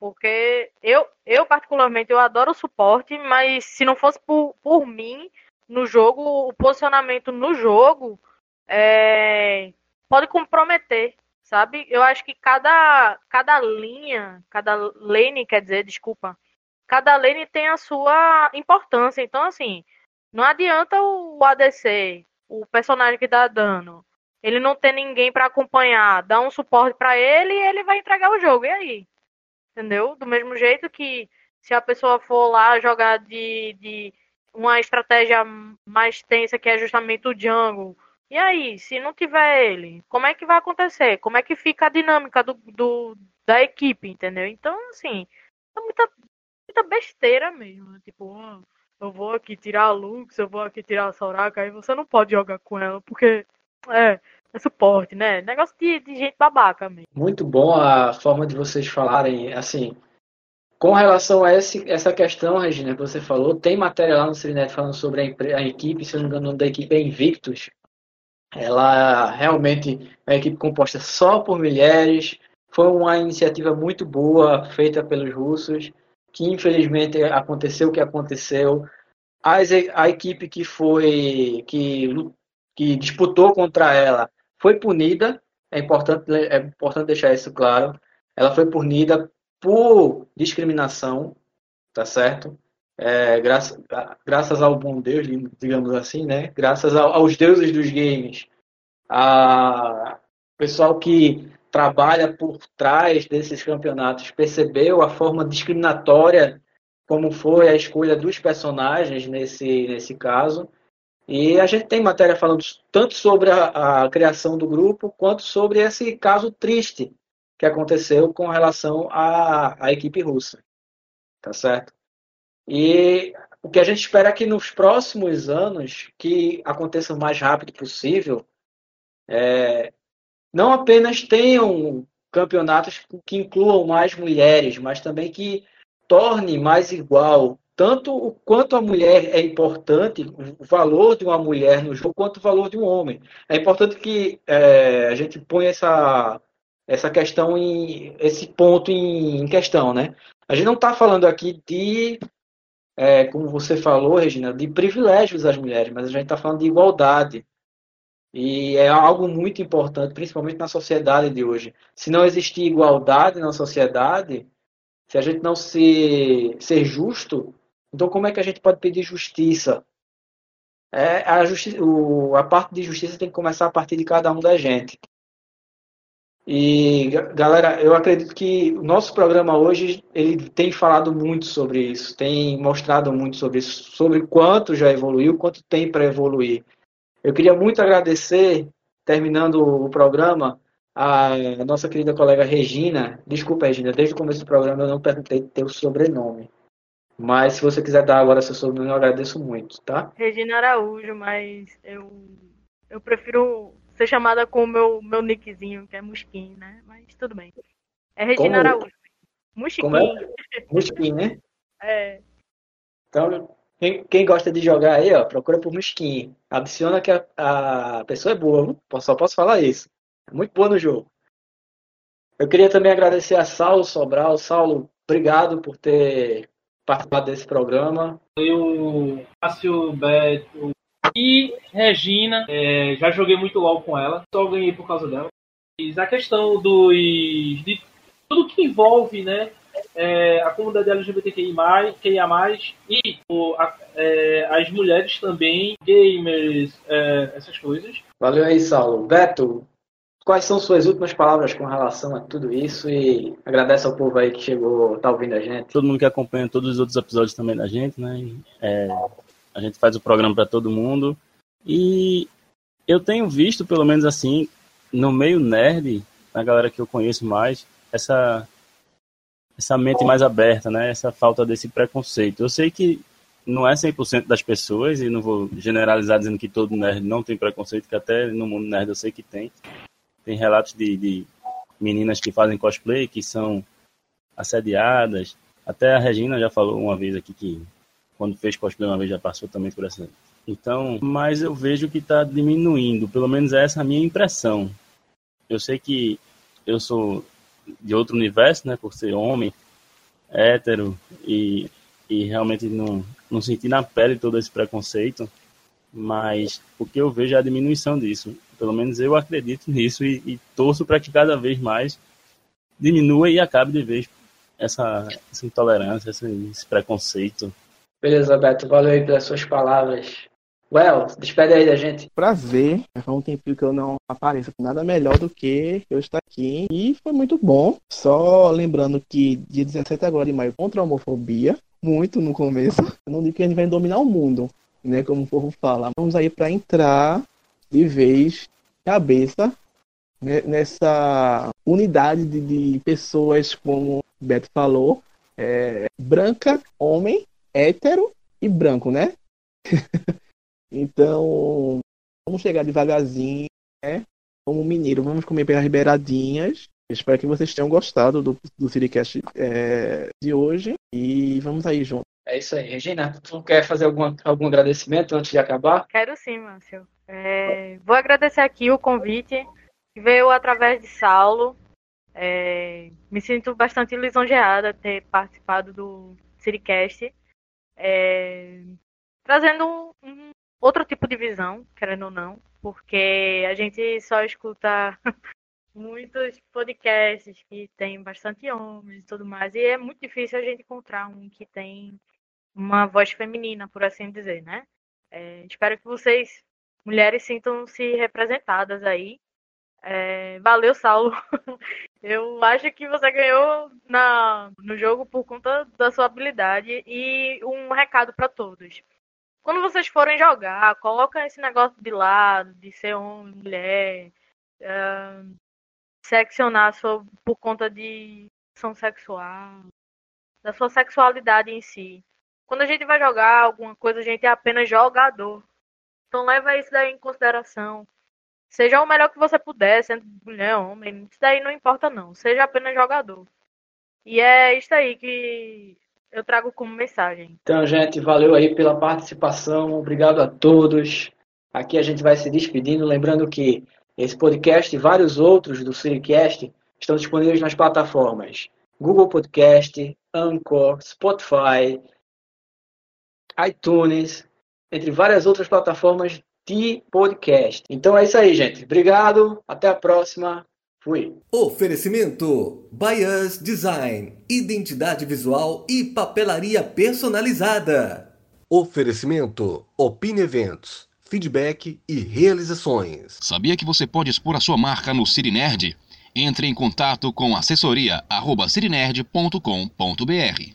Porque eu, eu particularmente, eu adoro suporte, mas se não fosse por, por mim, no jogo, o posicionamento no jogo é, pode comprometer, sabe? Eu acho que cada, cada linha, cada lane, quer dizer, desculpa, cada lane tem a sua importância. Então, assim, não adianta o ADC, o personagem que dá dano, ele não ter ninguém para acompanhar, dar um suporte para ele e ele vai entregar o jogo. E aí? Entendeu? Do mesmo jeito que se a pessoa for lá jogar de, de uma estratégia mais tensa que é justamente o jungle. E aí, se não tiver ele, como é que vai acontecer? Como é que fica a dinâmica do, do da equipe, entendeu? Então, assim, é muita, muita besteira mesmo. Tipo, oh, eu vou aqui tirar a Lux, eu vou aqui tirar a Soraka, aí você não pode jogar com ela, porque é, é suporte, né? Negócio de, de gente babaca mesmo. Muito bom a forma de vocês falarem, assim, com relação a esse, essa questão, Regina, que você falou, tem matéria lá no Sirinet falando sobre a, a, equipe, se eu não me engano, da equipe é Invictus. Ela realmente é uma equipe composta só por mulheres. Foi uma iniciativa muito boa feita pelos russos, que infelizmente aconteceu o que aconteceu. As, a equipe que foi que, que disputou contra ela foi punida. É importante, é importante deixar isso claro. Ela foi punida por discriminação, tá certo? É, graça, graças ao bom Deus, digamos assim, né? Graças aos deuses dos games, a pessoal que trabalha por trás desses campeonatos percebeu a forma discriminatória como foi a escolha dos personagens nesse, nesse caso. E a gente tem matéria falando tanto sobre a, a criação do grupo, quanto sobre esse caso triste que aconteceu com relação à, à equipe russa. Tá certo? E o que a gente espera é que nos próximos anos, que aconteça o mais rápido possível, é, não apenas tenham campeonatos que incluam mais mulheres, mas também que torne mais igual tanto o quanto a mulher é importante, o valor de uma mulher no jogo, quanto o valor de um homem. É importante que é, a gente ponha essa, essa questão em esse ponto em, em questão, né? A gente não está falando aqui de, é, como você falou, Regina, de privilégios às mulheres, mas a gente está falando de igualdade. E é algo muito importante, principalmente na sociedade de hoje. Se não existir igualdade na sociedade, se a gente não se, ser justo, então como é que a gente pode pedir justiça? É, a, justi o, a parte de justiça tem que começar a partir de cada um da gente. E galera, eu acredito que o nosso programa hoje ele tem falado muito sobre isso, tem mostrado muito sobre isso, sobre quanto já evoluiu, quanto tem para evoluir. Eu queria muito agradecer, terminando o programa, a nossa querida colega Regina. Desculpa, Regina, desde o começo do programa eu não perguntei teu sobrenome. Mas se você quiser dar agora seu sobrenome, eu agradeço muito, tá? Regina Araújo, mas eu, eu prefiro ser chamada com o meu, meu nickzinho, que é Musquin, né? Mas tudo bem. É Regina Como? Araújo. Musquin. É? Musquin, né? É. Então, quem, quem, gosta de jogar aí, ó, procura por Musquin. Adiciona que a, a pessoa é boa, viu? só posso falar isso. É muito boa no jogo. Eu queria também agradecer a Saulo Sobral. Saulo, obrigado por ter participado desse programa. Eu, Cássio, Beto e Regina. É, já joguei muito LOL com ela, só ganhei por causa dela. Mas a questão dos, de tudo que envolve né, é, a comunidade LGBTQI+, e o, a, é, as mulheres também, gamers, é, essas coisas. Valeu aí, Saulo. Beto, quais são suas últimas palavras com relação a tudo isso e agradece ao povo aí que chegou, tá ouvindo a gente. Todo mundo que acompanha todos os outros episódios também da gente, né? É, a gente faz o programa para todo mundo e eu tenho visto, pelo menos assim, no meio nerd, na galera que eu conheço mais, essa essa mente mais aberta, né? Essa falta desse preconceito. Eu sei que não é 100% das pessoas, e não vou generalizar dizendo que todo nerd não tem preconceito, que até no mundo nerd eu sei que tem. Tem relatos de, de meninas que fazem cosplay, que são assediadas. Até a Regina já falou uma vez aqui que quando fez cosplay uma vez já passou também por essa. Então, mas eu vejo que está diminuindo, pelo menos essa é a minha impressão. Eu sei que eu sou de outro universo, né, por ser homem, hétero, e, e realmente não, não senti na pele todo esse preconceito, mas o que eu vejo é a diminuição disso. Pelo menos eu acredito nisso e, e torço para que cada vez mais diminua e acabe de vez essa, essa intolerância, esse, esse preconceito. Beleza, Beto, valeu aí pelas suas palavras. Well, despede aí da gente. Prazer. Faz um tempinho que eu não apareço. Nada melhor do que eu estar aqui. E foi muito bom. Só lembrando que dia 17 agora de maio contra a homofobia. Muito no começo. Eu não digo que a gente vai dominar o mundo, né? Como o povo fala. Vamos aí para entrar de vez, cabeça, né? nessa unidade de, de, pessoas, como o Beto falou, é, branca, homem, hétero e branco, né? Então, vamos chegar devagarzinho, né? Como mineiro, vamos comer pelas beiradinhas. Espero que vocês tenham gostado do, do Citycast é, de hoje. E vamos aí junto. É isso aí. Regina, tu quer fazer algum, algum agradecimento antes de acabar? Quero sim, Márcio. É, vou agradecer aqui o convite que veio através de Saulo. É, me sinto bastante lisonjeada ter participado do Citycast. É, trazendo um, outro tipo de visão, querendo ou não, porque a gente só escuta muitos podcasts que tem bastante homens e tudo mais, e é muito difícil a gente encontrar um que tem uma voz feminina, por assim dizer, né? É, espero que vocês, mulheres, sintam-se representadas aí. É, valeu, Saulo. Eu acho que você ganhou na, no jogo por conta da sua habilidade. E um recado para todos. Quando vocês forem jogar, coloca esse negócio de lado, de ser homem, mulher, uh, seccionar sua, por conta de ação sexual, da sua sexualidade em si. Quando a gente vai jogar alguma coisa, a gente é apenas jogador. Então leva isso daí em consideração. Seja o melhor que você puder, sendo mulher homem, isso daí não importa não. Seja apenas jogador. E é isso aí que eu trago como mensagem. Então, gente, valeu aí pela participação. Obrigado a todos. Aqui a gente vai se despedindo, lembrando que esse podcast e vários outros do Siricast estão disponíveis nas plataformas Google Podcast, Anchor, Spotify, iTunes, entre várias outras plataformas de podcast. Então é isso aí, gente. Obrigado, até a próxima. Fui. Oferecimento: Bias Design, identidade visual e papelaria personalizada. Oferecimento: Opine Eventos, feedback e realizações. Sabia que você pode expor a sua marca no Cirinerd? Entre em contato com assessoria@cirinerd.com.br.